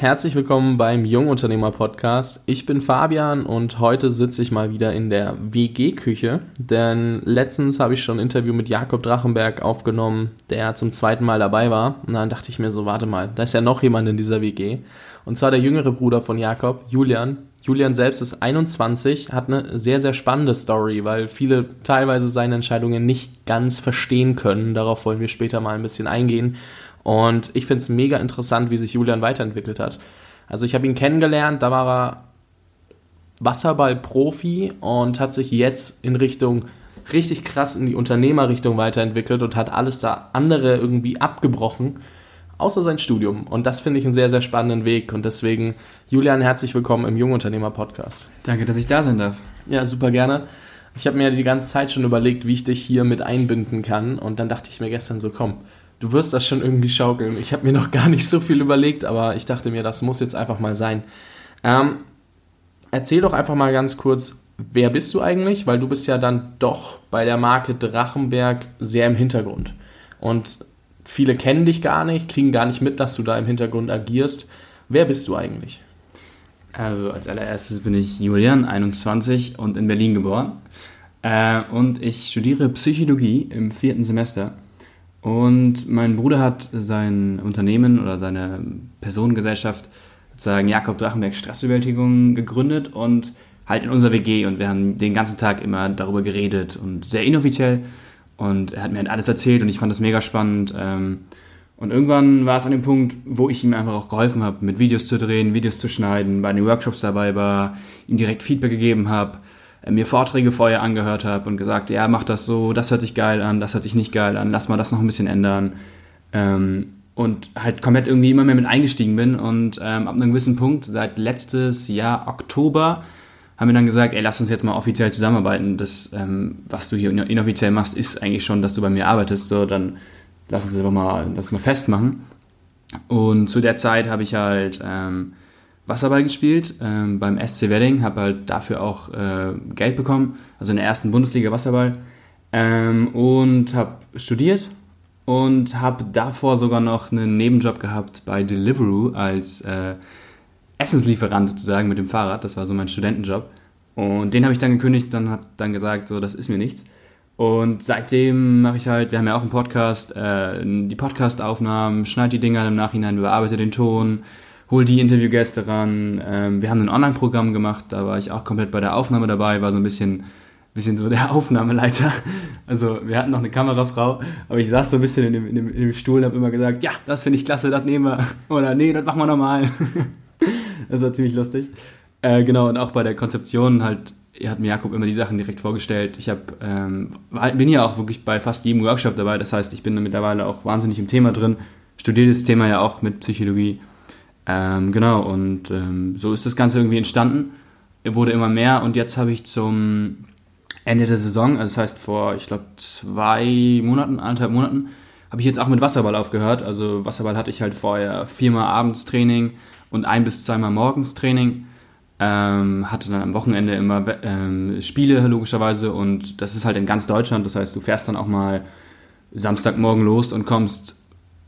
Herzlich willkommen beim Jungunternehmer Podcast. Ich bin Fabian und heute sitze ich mal wieder in der WG-Küche, denn letztens habe ich schon ein Interview mit Jakob Drachenberg aufgenommen, der zum zweiten Mal dabei war. Und dann dachte ich mir so, warte mal, da ist ja noch jemand in dieser WG. Und zwar der jüngere Bruder von Jakob, Julian. Julian selbst ist 21, hat eine sehr, sehr spannende Story, weil viele teilweise seine Entscheidungen nicht ganz verstehen können. Darauf wollen wir später mal ein bisschen eingehen. Und ich finde es mega interessant, wie sich Julian weiterentwickelt hat. Also ich habe ihn kennengelernt, da war er Wasserball-Profi und hat sich jetzt in Richtung richtig krass in die Unternehmerrichtung weiterentwickelt und hat alles da andere irgendwie abgebrochen, außer sein Studium. Und das finde ich einen sehr, sehr spannenden Weg. Und deswegen, Julian, herzlich willkommen im Jungunternehmer-Podcast. Danke, dass ich da sein darf. Ja, super gerne. Ich habe mir die ganze Zeit schon überlegt, wie ich dich hier mit einbinden kann. Und dann dachte ich mir gestern so, komm, du wirst das schon irgendwie schaukeln. Ich habe mir noch gar nicht so viel überlegt, aber ich dachte mir, das muss jetzt einfach mal sein. Ähm, erzähl doch einfach mal ganz kurz, wer bist du eigentlich? Weil du bist ja dann doch bei der Marke Drachenberg sehr im Hintergrund. Und viele kennen dich gar nicht, kriegen gar nicht mit, dass du da im Hintergrund agierst. Wer bist du eigentlich? Also als allererstes bin ich Julian, 21 und in Berlin geboren. Äh, und ich studiere Psychologie im vierten Semester und mein Bruder hat sein Unternehmen oder seine Personengesellschaft sozusagen Jakob Drachenberg Stressbewältigung gegründet und halt in unserer WG und wir haben den ganzen Tag immer darüber geredet und sehr inoffiziell. Und er hat mir halt alles erzählt und ich fand das mega spannend. Ähm, und irgendwann war es an dem Punkt, wo ich ihm einfach auch geholfen habe, mit Videos zu drehen, Videos zu schneiden, bei den Workshops dabei war, ihm direkt Feedback gegeben habe mir Vorträge vorher angehört habe und gesagt, ja, mach das so, das hört sich geil an, das hört sich nicht geil an, lass mal das noch ein bisschen ändern. Ähm, und halt komplett irgendwie immer mehr mit eingestiegen bin und ähm, ab einem gewissen Punkt, seit letztes Jahr Oktober, haben wir dann gesagt, ey, lass uns jetzt mal offiziell zusammenarbeiten. Das, ähm, was du hier inoffiziell machst, ist eigentlich schon, dass du bei mir arbeitest. So, dann lass uns einfach mal das mal festmachen. Und zu der Zeit habe ich halt ähm, Wasserball gespielt ähm, beim SC Wedding, habe halt dafür auch äh, Geld bekommen, also in der ersten Bundesliga Wasserball ähm, und habe studiert und habe davor sogar noch einen Nebenjob gehabt bei Deliveroo als äh, Essenslieferant sozusagen mit dem Fahrrad. Das war so mein Studentenjob und den habe ich dann gekündigt, dann hat dann gesagt, so das ist mir nichts. Und seitdem mache ich halt, wir haben ja auch einen Podcast, äh, die Podcast-Aufnahmen, schneide die Dinger im Nachhinein, bearbeite den Ton, hol die Interviewgäste ran. Ähm, wir haben ein Online-Programm gemacht, da war ich auch komplett bei der Aufnahme dabei, war so ein bisschen, bisschen so der Aufnahmeleiter. Also wir hatten noch eine Kamerafrau, aber ich saß so ein bisschen in dem, in dem, in dem Stuhl und habe immer gesagt, ja, das finde ich klasse, das nehmen wir. Oder nee, das machen wir nochmal. das war ziemlich lustig. Äh, genau, und auch bei der Konzeption halt hat mir Jakob immer die Sachen direkt vorgestellt. Ich hab, ähm, bin ja auch wirklich bei fast jedem Workshop dabei. Das heißt, ich bin mittlerweile auch wahnsinnig im Thema drin. Studiere das Thema ja auch mit Psychologie. Ähm, genau, und ähm, so ist das Ganze irgendwie entstanden. Er wurde immer mehr und jetzt habe ich zum Ende der Saison, also das heißt vor, ich glaube, zwei Monaten, anderthalb Monaten, habe ich jetzt auch mit Wasserball aufgehört. Also Wasserball hatte ich halt vorher viermal abends Training und ein bis zweimal morgens Training. Ähm, hatte dann am Wochenende immer ähm, Spiele logischerweise und das ist halt in ganz Deutschland. Das heißt, du fährst dann auch mal Samstagmorgen los und kommst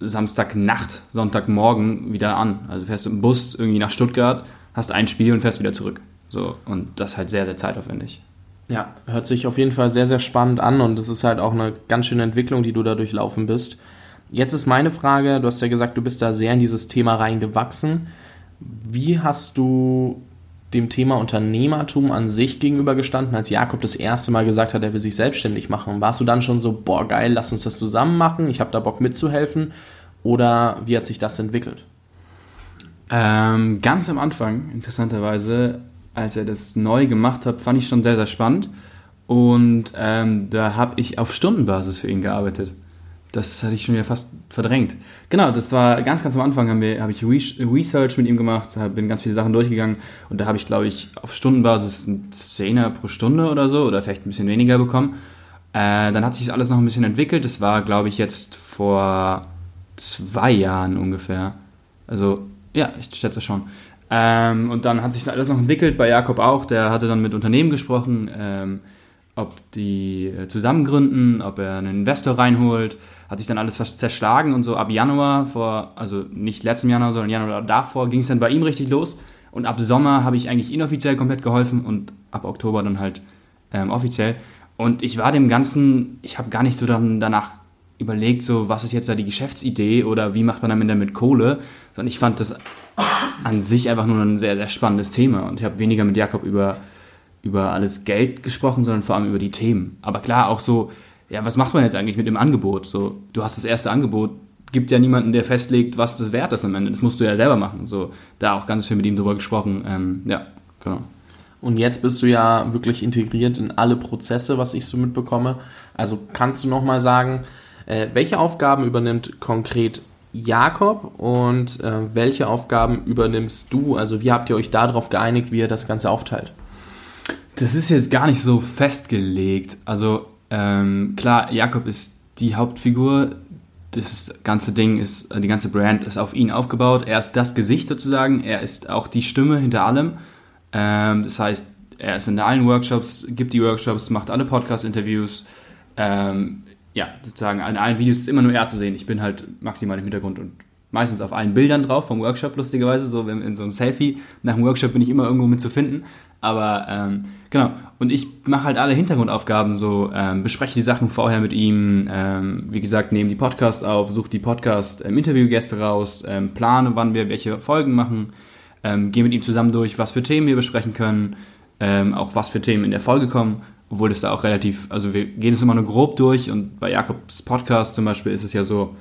Samstagnacht, Sonntagmorgen wieder an. Also fährst du im Bus irgendwie nach Stuttgart, hast ein Spiel und fährst wieder zurück. So, und das ist halt sehr, sehr zeitaufwendig. Ja, hört sich auf jeden Fall sehr, sehr spannend an und es ist halt auch eine ganz schöne Entwicklung, die du da durchlaufen bist. Jetzt ist meine Frage, du hast ja gesagt, du bist da sehr in dieses Thema reingewachsen. Wie hast du dem Thema Unternehmertum an sich gegenübergestanden, als Jakob das erste Mal gesagt hat, er will sich selbstständig machen? Warst du dann schon so, boah, geil, lass uns das zusammen machen, ich habe da Bock mitzuhelfen? Oder wie hat sich das entwickelt? Ähm, ganz am Anfang, interessanterweise, als er das neu gemacht hat, fand ich schon sehr, sehr spannend. Und ähm, da habe ich auf Stundenbasis für ihn gearbeitet. Das hatte ich schon wieder fast verdrängt. Genau, das war ganz, ganz am Anfang, habe hab ich Research mit ihm gemacht, bin ganz viele Sachen durchgegangen und da habe ich, glaube ich, auf Stundenbasis einen Zehner pro Stunde oder so oder vielleicht ein bisschen weniger bekommen. Äh, dann hat sich das alles noch ein bisschen entwickelt. Das war, glaube ich, jetzt vor zwei Jahren ungefähr. Also, ja, ich schätze schon. Ähm, und dann hat sich alles noch entwickelt, bei Jakob auch. Der hatte dann mit Unternehmen gesprochen. Ähm, ob die äh, zusammen gründen, ob er einen Investor reinholt. Hat sich dann alles zerschlagen und so ab Januar, vor, also nicht letztem Januar, sondern Januar davor, ging es dann bei ihm richtig los. Und ab Sommer habe ich eigentlich inoffiziell komplett geholfen und ab Oktober dann halt ähm, offiziell. Und ich war dem Ganzen, ich habe gar nicht so dann danach überlegt, so was ist jetzt da die Geschäftsidee oder wie macht man damit, damit Kohle, sondern ich fand das an sich einfach nur ein sehr, sehr spannendes Thema. Und ich habe weniger mit Jakob über, über alles Geld gesprochen, sondern vor allem über die Themen. Aber klar, auch so, ja, was macht man jetzt eigentlich mit dem Angebot? So, du hast das erste Angebot, gibt ja niemanden, der festlegt, was das wert ist am Ende. Das musst du ja selber machen. So, da auch ganz viel mit ihm drüber gesprochen. Ähm, ja, genau. Und jetzt bist du ja wirklich integriert in alle Prozesse, was ich so mitbekomme. Also kannst du nochmal sagen, äh, welche Aufgaben übernimmt konkret Jakob und äh, welche Aufgaben übernimmst du? Also wie habt ihr euch darauf geeinigt, wie ihr das Ganze aufteilt? Das ist jetzt gar nicht so festgelegt. Also ähm, klar, Jakob ist die Hauptfigur. Das ganze Ding ist, die ganze Brand ist auf ihn aufgebaut. Er ist das Gesicht sozusagen. Er ist auch die Stimme hinter allem. Ähm, das heißt, er ist in allen Workshops, gibt die Workshops, macht alle Podcast-Interviews. Ähm, ja, sozusagen in allen Videos ist immer nur er zu sehen. Ich bin halt maximal im Hintergrund und meistens auf allen Bildern drauf vom Workshop, lustigerweise. So in so einem Selfie nach dem Workshop bin ich immer irgendwo mit zu finden. Aber ähm, genau, und ich mache halt alle Hintergrundaufgaben so, ähm, bespreche die Sachen vorher mit ihm, ähm, wie gesagt, nehme die Podcasts auf, suche die Podcast-Interviewgäste ähm, raus, ähm, plane, wann wir welche Folgen machen, ähm, gehe mit ihm zusammen durch, was für Themen wir besprechen können, ähm, auch was für Themen in der Folge kommen, obwohl es da auch relativ, also wir gehen es immer nur grob durch und bei Jakobs Podcast zum Beispiel ist es ja so,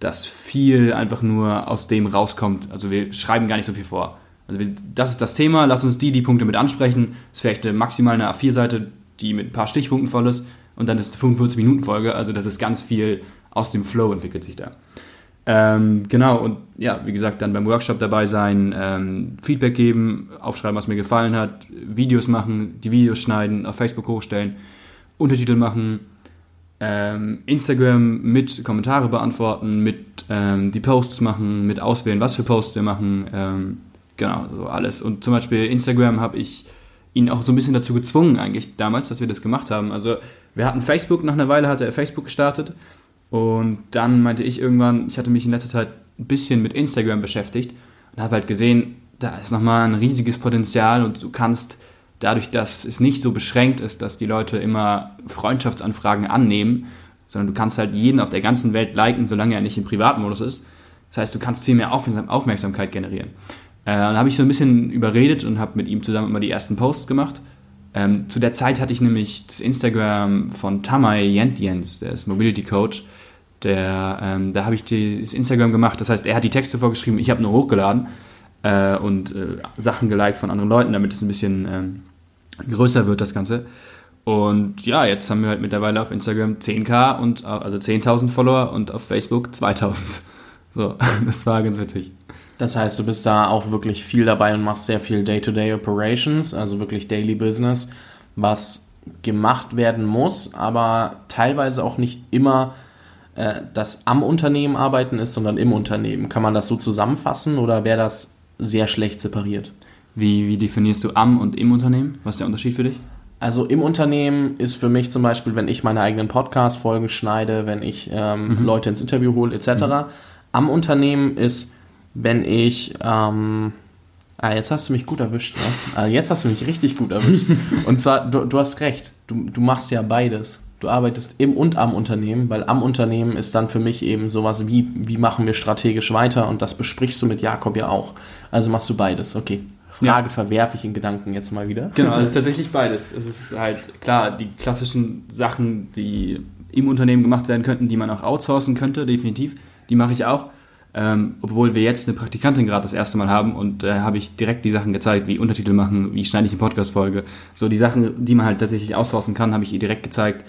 dass viel einfach nur aus dem rauskommt. Also wir schreiben gar nicht so viel vor. Also wir, das ist das Thema, lass uns die, die Punkte mit ansprechen. Das ist vielleicht eine, maximal eine A4-Seite, die mit ein paar Stichpunkten voll ist und dann ist es 45-Minuten-Folge, also das ist ganz viel aus dem Flow entwickelt sich da. Ähm, genau, und ja, wie gesagt, dann beim Workshop dabei sein, ähm, Feedback geben, aufschreiben, was mir gefallen hat, Videos machen, die Videos schneiden, auf Facebook hochstellen, Untertitel machen, ähm, Instagram mit Kommentare beantworten, mit ähm, die Posts machen, mit auswählen, was für Posts wir machen, ähm, genau, so alles. Und zum Beispiel Instagram habe ich ihn auch so ein bisschen dazu gezwungen eigentlich damals, dass wir das gemacht haben. Also wir hatten Facebook, nach einer Weile hatte er Facebook gestartet und dann meinte ich irgendwann, ich hatte mich in letzter Zeit ein bisschen mit Instagram beschäftigt und habe halt gesehen, da ist nochmal ein riesiges Potenzial und du kannst dadurch, dass es nicht so beschränkt ist, dass die Leute immer Freundschaftsanfragen annehmen, sondern du kannst halt jeden auf der ganzen Welt liken, solange er nicht im Privatmodus ist. Das heißt, du kannst viel mehr Aufmerksamkeit generieren. Äh, dann habe ich so ein bisschen überredet und habe mit ihm zusammen immer die ersten Posts gemacht. Ähm, zu der Zeit hatte ich nämlich das Instagram von Tamay Jentjens, der ist Mobility Coach, der, ähm, da habe ich das Instagram gemacht. Das heißt, er hat die Texte vorgeschrieben, ich habe nur hochgeladen äh, und äh, Sachen geliked von anderen Leuten, damit es ein bisschen ähm, größer wird, das Ganze. Und ja, jetzt haben wir halt mittlerweile auf Instagram 10k und also 10.000 Follower und auf Facebook 2.000. So, das war ganz witzig. Das heißt, du bist da auch wirklich viel dabei und machst sehr viel Day-to-Day -Day Operations, also wirklich Daily Business, was gemacht werden muss, aber teilweise auch nicht immer äh, das am Unternehmen arbeiten ist, sondern im Unternehmen. Kann man das so zusammenfassen oder wäre das sehr schlecht separiert? Wie, wie definierst du am und im Unternehmen? Was ist der Unterschied für dich? Also im Unternehmen ist für mich zum Beispiel, wenn ich meine eigenen Podcast-Folgen schneide, wenn ich ähm, mhm. Leute ins Interview hole, etc. Mhm. Am Unternehmen ist, wenn ich ähm, Ah, jetzt hast du mich gut erwischt. Ne? Ah, jetzt hast du mich richtig gut erwischt. Und zwar, du, du hast recht, du, du machst ja beides du arbeitest im und am Unternehmen, weil am Unternehmen ist dann für mich eben sowas wie, wie machen wir strategisch weiter und das besprichst du mit Jakob ja auch. Also machst du beides, okay. Frage ja. verwerfe ich in Gedanken jetzt mal wieder. Genau, es ist tatsächlich beides. Es ist halt klar, die klassischen Sachen, die im Unternehmen gemacht werden könnten, die man auch outsourcen könnte, definitiv, die mache ich auch. Ähm, obwohl wir jetzt eine Praktikantin gerade das erste Mal haben und äh, habe ich direkt die Sachen gezeigt, wie Untertitel machen, wie schneide ich eine Podcast-Folge. So die Sachen, die man halt tatsächlich outsourcen kann, habe ich ihr direkt gezeigt.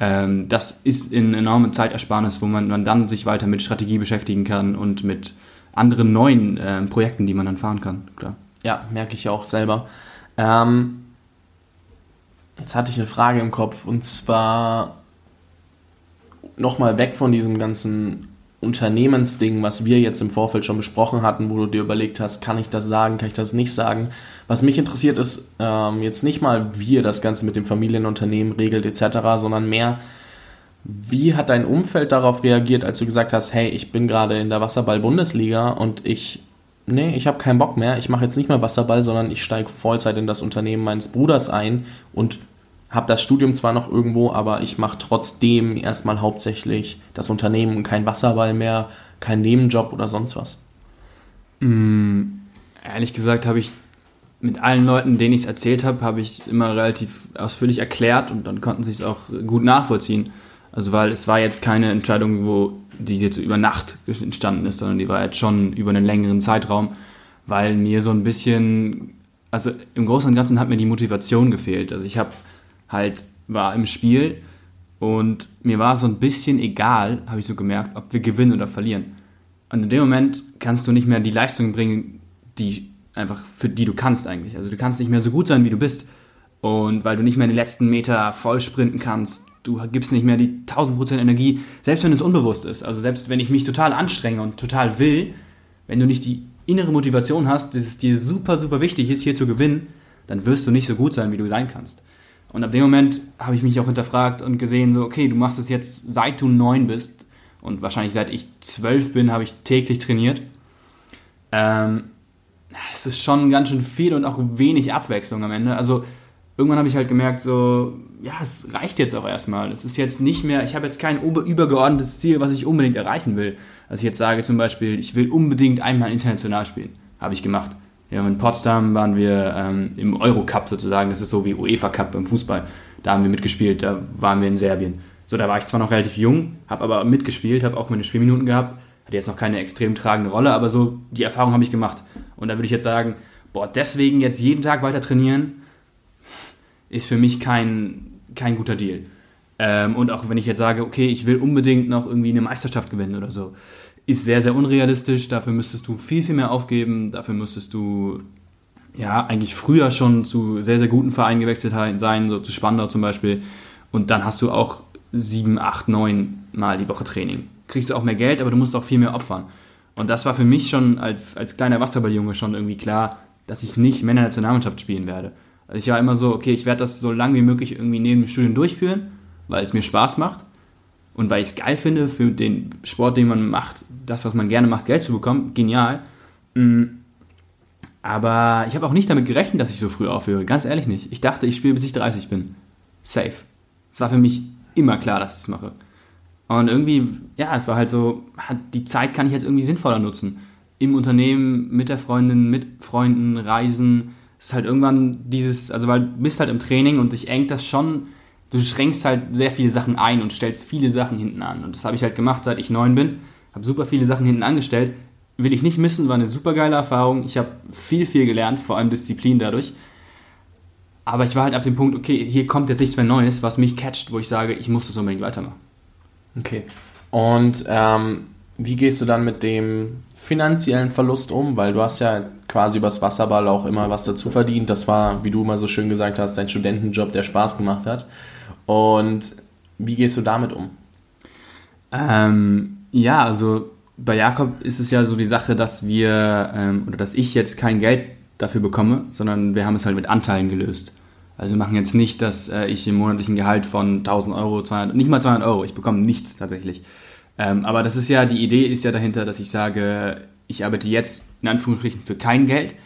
Ähm, das ist ein enorme Zeitersparnis, wo man, man dann sich weiter mit Strategie beschäftigen kann und mit anderen neuen äh, Projekten, die man dann fahren kann. Klar. Ja, merke ich auch selber. Ähm, jetzt hatte ich eine Frage im Kopf und zwar nochmal weg von diesem ganzen Unternehmensding, was wir jetzt im Vorfeld schon besprochen hatten, wo du dir überlegt hast, kann ich das sagen, kann ich das nicht sagen. Was mich interessiert ist ähm, jetzt nicht mal, wie ihr das Ganze mit dem Familienunternehmen regelt etc., sondern mehr, wie hat dein Umfeld darauf reagiert, als du gesagt hast, hey, ich bin gerade in der Wasserball-Bundesliga und ich, nee, ich habe keinen Bock mehr, ich mache jetzt nicht mehr Wasserball, sondern ich steige Vollzeit in das Unternehmen meines Bruders ein und habe das Studium zwar noch irgendwo, aber ich mache trotzdem erstmal hauptsächlich das Unternehmen kein Wasserball mehr, kein Nebenjob oder sonst was. Mm, ehrlich gesagt habe ich mit allen Leuten, denen ich es erzählt habe, habe ich es immer relativ ausführlich erklärt und dann konnten sie es auch gut nachvollziehen. Also weil es war jetzt keine Entscheidung, wo die jetzt über Nacht entstanden ist, sondern die war jetzt schon über einen längeren Zeitraum, weil mir so ein bisschen, also im Großen und Ganzen hat mir die Motivation gefehlt. Also ich habe halt war im Spiel und mir war so ein bisschen egal, habe ich so gemerkt, ob wir gewinnen oder verlieren. Und in dem Moment kannst du nicht mehr die Leistung bringen, die einfach für die du kannst eigentlich. Also du kannst nicht mehr so gut sein, wie du bist. Und weil du nicht mehr den letzten Meter voll sprinten kannst, du gibst nicht mehr die 1000% Energie, selbst wenn es unbewusst ist. Also selbst wenn ich mich total anstrenge und total will, wenn du nicht die innere Motivation hast, dass es dir super, super wichtig ist, hier zu gewinnen, dann wirst du nicht so gut sein, wie du sein kannst. Und ab dem Moment habe ich mich auch hinterfragt und gesehen, so, okay, du machst es jetzt seit du neun bist und wahrscheinlich seit ich zwölf bin, habe ich täglich trainiert. Ähm, es ist schon ganz schön viel und auch wenig Abwechslung am Ende. Also irgendwann habe ich halt gemerkt, so, ja, es reicht jetzt auch erstmal. Es ist jetzt nicht mehr, ich habe jetzt kein übergeordnetes Ziel, was ich unbedingt erreichen will. Also ich jetzt sage zum Beispiel, ich will unbedingt einmal international spielen. Habe ich gemacht. Ja, in Potsdam waren wir ähm, im Eurocup sozusagen, das ist so wie UEFA Cup im Fußball. Da haben wir mitgespielt, da waren wir in Serbien. So, da war ich zwar noch relativ jung, habe aber mitgespielt, habe auch meine Spielminuten gehabt, hatte jetzt noch keine extrem tragende Rolle, aber so die Erfahrung habe ich gemacht. Und da würde ich jetzt sagen, boah, deswegen jetzt jeden Tag weiter trainieren, ist für mich kein, kein guter Deal. Ähm, und auch wenn ich jetzt sage, okay, ich will unbedingt noch irgendwie eine Meisterschaft gewinnen oder so, ist sehr, sehr unrealistisch. Dafür müsstest du viel, viel mehr aufgeben. Dafür müsstest du ja eigentlich früher schon zu sehr, sehr guten Vereinen gewechselt sein, so zu Spandau zum Beispiel. Und dann hast du auch sieben, acht, neun Mal die Woche Training. Kriegst du auch mehr Geld, aber du musst auch viel mehr opfern. Und das war für mich schon als, als kleiner Wasserballjunge schon irgendwie klar, dass ich nicht Männer-Nationalmannschaft spielen werde. Also ich war immer so, okay, ich werde das so lange wie möglich irgendwie neben dem Studium durchführen, weil es mir Spaß macht und weil ich es geil finde, für den Sport, den man macht, das, was man gerne macht, Geld zu bekommen, genial. Mm. Aber ich habe auch nicht damit gerechnet, dass ich so früh aufhöre. Ganz ehrlich nicht. Ich dachte, ich spiele bis ich 30 bin. Safe. Es war für mich immer klar, dass ich es mache. Und irgendwie, ja, es war halt so, die Zeit kann ich jetzt irgendwie sinnvoller nutzen. Im Unternehmen, mit der Freundin, mit Freunden, reisen. Es ist halt irgendwann dieses, also weil du bist halt im Training und dich engt das schon du schränkst halt sehr viele Sachen ein und stellst viele Sachen hinten an. Und das habe ich halt gemacht, seit ich neun bin. Habe super viele Sachen hinten angestellt. Will ich nicht missen, war eine super geile Erfahrung. Ich habe viel, viel gelernt, vor allem Disziplin dadurch. Aber ich war halt ab dem Punkt, okay, hier kommt jetzt nichts mehr Neues, was mich catcht, wo ich sage, ich muss das unbedingt weitermachen. Okay. Und ähm, wie gehst du dann mit dem finanziellen Verlust um? Weil du hast ja quasi übers Wasserball auch immer was dazu verdient. Das war, wie du immer so schön gesagt hast, dein Studentenjob, der Spaß gemacht hat. Und wie gehst du damit um? Ähm, ja, also bei Jakob ist es ja so die Sache, dass wir ähm, oder dass ich jetzt kein Geld dafür bekomme, sondern wir haben es halt mit Anteilen gelöst. Also wir machen jetzt nicht, dass äh, ich im monatlichen Gehalt von 1000 Euro, 200, nicht mal 200 Euro, ich bekomme nichts tatsächlich. Ähm, aber das ist ja, die Idee ist ja dahinter, dass ich sage, ich arbeite jetzt in Anführungsstrichen für kein Geld,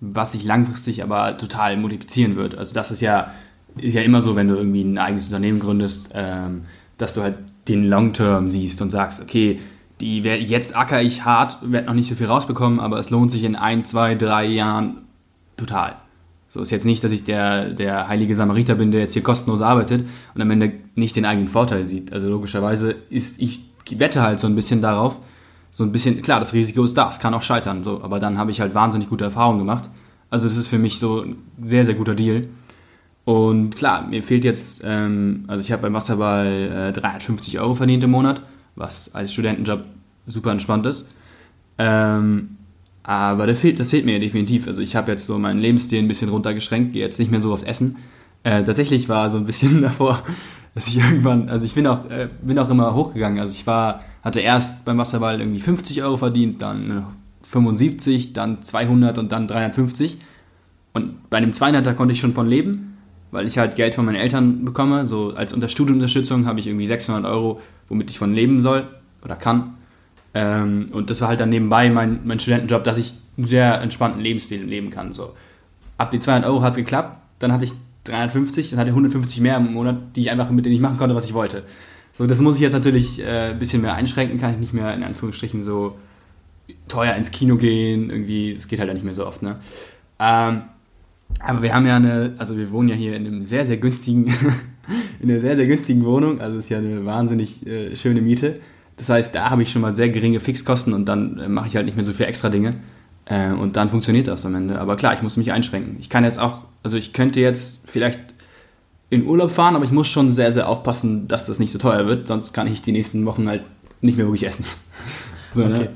was sich langfristig aber total multiplizieren wird. Also das ist ja ist ja immer so, wenn du irgendwie ein eigenes Unternehmen gründest, ähm, dass du halt den Long-Term siehst und sagst, okay, die, jetzt acker ich hart, werde noch nicht so viel rausbekommen, aber es lohnt sich in ein, zwei, drei Jahren total. So ist jetzt nicht, dass ich der, der heilige Samariter bin, der jetzt hier kostenlos arbeitet und am Ende nicht den eigenen Vorteil sieht. Also logischerweise ist, ich wette halt so ein bisschen darauf, so ein bisschen, klar, das Risiko ist da, es kann auch scheitern, so, aber dann habe ich halt wahnsinnig gute Erfahrungen gemacht. Also das ist für mich so ein sehr, sehr guter Deal. Und klar, mir fehlt jetzt, ähm, also ich habe beim Wasserball äh, 350 Euro verdient im Monat, was als Studentenjob super entspannt ist. Ähm, aber das fehlt, das fehlt mir definitiv. Also ich habe jetzt so meinen Lebensstil ein bisschen runtergeschränkt, gehe jetzt nicht mehr so aufs Essen. Äh, tatsächlich war so ein bisschen davor dass ich irgendwann, also ich bin auch, äh, bin auch immer hochgegangen. Also ich war, hatte erst beim Wasserball irgendwie 50 Euro verdient, dann 75, dann 200 und dann 350. Und bei einem 200er konnte ich schon von leben, weil ich halt Geld von meinen Eltern bekomme. So als Studienunterstützung habe ich irgendwie 600 Euro, womit ich von leben soll oder kann. Ähm, und das war halt dann nebenbei mein, mein Studentenjob, dass ich einen sehr entspannten Lebensstil leben kann. So. Ab die 200 Euro hat es geklappt, dann hatte ich 350, dann hatte ich 150 mehr im Monat, die ich einfach mit denen ich machen konnte, was ich wollte. So, das muss ich jetzt natürlich äh, ein bisschen mehr einschränken, kann ich nicht mehr in Anführungsstrichen so teuer ins Kino gehen, irgendwie, das geht halt nicht mehr so oft, ne? Ähm, aber wir haben ja eine, also wir wohnen ja hier in einem sehr, sehr günstigen, in einer sehr, sehr günstigen Wohnung, also ist ja eine wahnsinnig äh, schöne Miete. Das heißt, da habe ich schon mal sehr geringe Fixkosten und dann äh, mache ich halt nicht mehr so viel extra Dinge. Äh, und dann funktioniert das am Ende. Aber klar, ich muss mich einschränken. Ich kann jetzt auch, also ich könnte jetzt vielleicht in Urlaub fahren, aber ich muss schon sehr, sehr aufpassen, dass das nicht so teuer wird, sonst kann ich die nächsten Wochen halt nicht mehr wirklich essen. so, ne? okay. ne?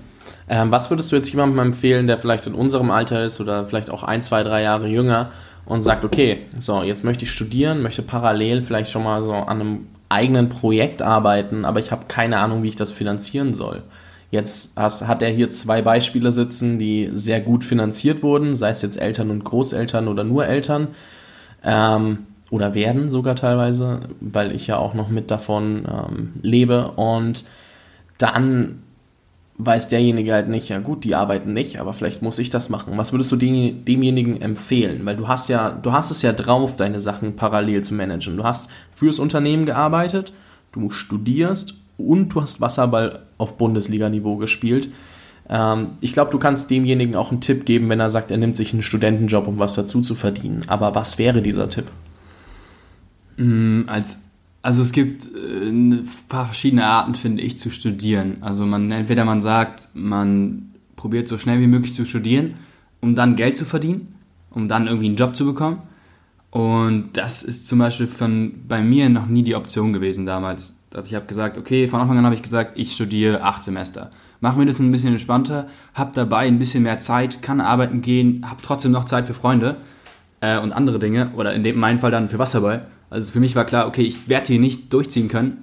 Ähm, was würdest du jetzt jemandem empfehlen, der vielleicht in unserem Alter ist oder vielleicht auch ein, zwei, drei Jahre jünger und sagt, okay, so, jetzt möchte ich studieren, möchte parallel vielleicht schon mal so an einem eigenen Projekt arbeiten, aber ich habe keine Ahnung, wie ich das finanzieren soll. Jetzt hast, hat er hier zwei Beispiele sitzen, die sehr gut finanziert wurden, sei es jetzt Eltern und Großeltern oder nur Eltern. Ähm, oder werden sogar teilweise, weil ich ja auch noch mit davon ähm, lebe. Und dann weiß derjenige halt nicht, ja gut, die arbeiten nicht, aber vielleicht muss ich das machen. Was würdest du dem, demjenigen empfehlen? Weil du hast ja, du hast es ja drauf, deine Sachen parallel zu managen. Du hast fürs Unternehmen gearbeitet, du studierst und du hast Wasserball auf Bundesliga-Niveau gespielt. Ähm, ich glaube, du kannst demjenigen auch einen Tipp geben, wenn er sagt, er nimmt sich einen Studentenjob, um was dazu zu verdienen. Aber was wäre dieser Tipp? Mm, als, also es gibt äh, ein paar verschiedene Arten, finde ich, zu studieren. Also man entweder man sagt, man probiert so schnell wie möglich zu studieren, um dann Geld zu verdienen, um dann irgendwie einen Job zu bekommen. Und das ist zum Beispiel von, bei mir noch nie die Option gewesen damals. Dass ich habe gesagt, okay, von Anfang an habe ich gesagt, ich studiere acht Semester. Mach mir das ein bisschen entspannter, habe dabei ein bisschen mehr Zeit, kann arbeiten gehen, habe trotzdem noch Zeit für Freunde äh, und andere Dinge. Oder in dem meinen Fall dann für Wasserball. Also für mich war klar, okay, ich werde hier nicht durchziehen können.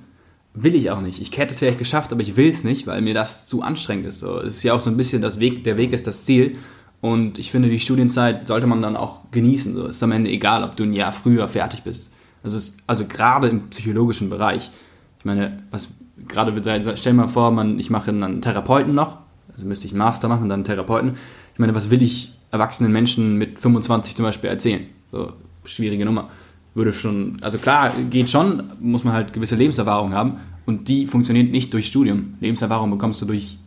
Will ich auch nicht. Ich hätte es vielleicht geschafft, aber ich will es nicht, weil mir das zu anstrengend ist. So, es ist ja auch so ein bisschen das Weg, der Weg ist das Ziel. Und ich finde, die Studienzeit sollte man dann auch genießen. So. Es ist am Ende egal, ob du ein Jahr früher fertig bist. Also, es, also gerade im psychologischen Bereich. Ich meine, was gerade wird sein, stell mal vor, man, ich mache einen Therapeuten noch, also müsste ich einen Master machen, dann einen Therapeuten. Ich meine, was will ich erwachsenen Menschen mit 25 zum Beispiel erzählen? So, schwierige Nummer. Würde schon, also klar, geht schon, muss man halt gewisse Lebenserfahrung haben und die funktioniert nicht durch Studium. Lebenserfahrung bekommst du durch,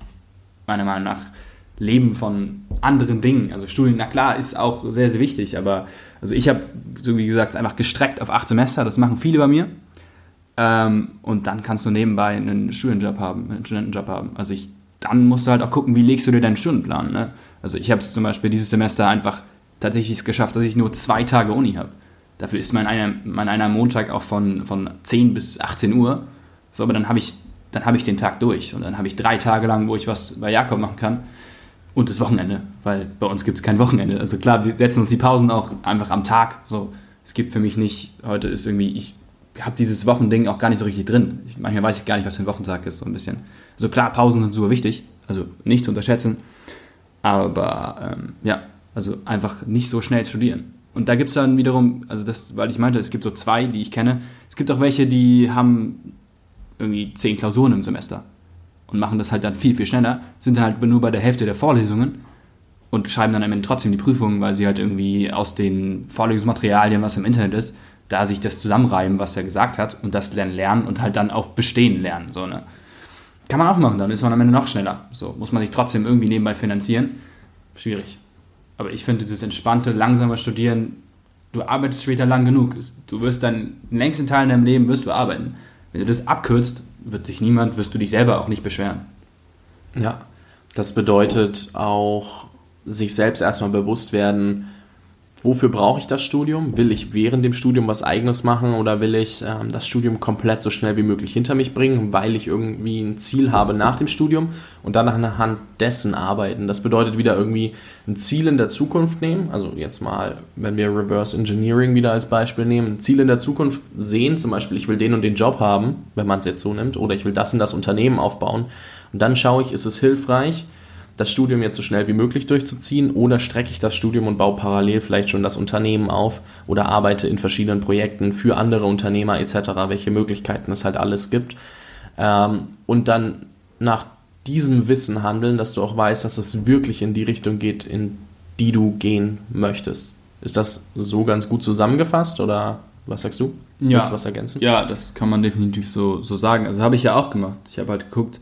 meiner Meinung nach, Leben von anderen Dingen. Also Studien, na klar, ist auch sehr, sehr wichtig, aber also ich habe, so wie gesagt, einfach gestreckt auf acht Semester, das machen viele bei mir. Ähm, und dann kannst du nebenbei einen Studienjob haben, einen Studentenjob haben. Also ich, dann musst du halt auch gucken, wie legst du dir deinen Stundenplan. Ne? Also ich habe es zum Beispiel dieses Semester einfach tatsächlich geschafft, dass ich nur zwei Tage Uni habe. Dafür ist mein einer, mein einer Montag auch von, von 10 bis 18 Uhr. So, aber dann habe ich, hab ich den Tag durch. Und dann habe ich drei Tage lang, wo ich was bei Jakob machen kann und das Wochenende, weil bei uns gibt es kein Wochenende. Also klar, wir setzen uns die Pausen auch einfach am Tag. So, es gibt für mich nicht, heute ist irgendwie, ich habe dieses Wochending auch gar nicht so richtig drin. Ich, manchmal weiß ich gar nicht, was für ein Wochentag ist, so ein bisschen. Also klar, Pausen sind super wichtig, also nicht zu unterschätzen. Aber ähm, ja, also einfach nicht so schnell studieren. Und da gibt es dann wiederum, also das, weil ich meinte, es gibt so zwei, die ich kenne. Es gibt auch welche, die haben irgendwie zehn Klausuren im Semester und machen das halt dann viel, viel schneller, sind dann halt nur bei der Hälfte der Vorlesungen und schreiben dann am Ende trotzdem die Prüfungen, weil sie halt irgendwie aus den Vorlesungsmaterialien, was im Internet ist, da sich das zusammenreiben, was er gesagt hat und das lernen lernen und halt dann auch bestehen lernen. So, ne? Kann man auch machen, dann ist man am Ende noch schneller. So, muss man sich trotzdem irgendwie nebenbei finanzieren. Schwierig. Aber ich finde dieses entspannte, langsame Studieren, du arbeitest später lang genug. Du wirst dann, den längsten Teil in deinem Leben wirst du arbeiten. Wenn du das abkürzt, wird sich niemand, wirst du dich selber auch nicht beschweren. Ja, das bedeutet auch sich selbst erstmal bewusst werden, wofür brauche ich das Studium? Will ich während dem Studium was eigenes machen oder will ich ähm, das Studium komplett so schnell wie möglich hinter mich bringen, weil ich irgendwie ein Ziel habe nach dem Studium und dann anhand dessen arbeiten? Das bedeutet wieder irgendwie ein Ziel in der Zukunft nehmen, also jetzt mal, wenn wir Reverse Engineering wieder als Beispiel nehmen, ein Ziel in der Zukunft sehen, zum Beispiel ich will den und den Job haben, wenn man es jetzt so nimmt, oder ich will das und das Unternehmen aufbauen und dann schaue ich, ist es hilfreich, das Studium jetzt so schnell wie möglich durchzuziehen oder strecke ich das Studium und baue parallel vielleicht schon das Unternehmen auf oder arbeite in verschiedenen Projekten für andere Unternehmer etc., welche Möglichkeiten es halt alles gibt. Ähm, und dann nach diesem Wissen handeln, dass du auch weißt, dass es wirklich in die Richtung geht, in die du gehen möchtest. Ist das so ganz gut zusammengefasst oder was sagst du? Ja. Willst du was ergänzen? Ja, das kann man definitiv so, so sagen. Also habe ich ja auch gemacht. Ich habe halt geguckt,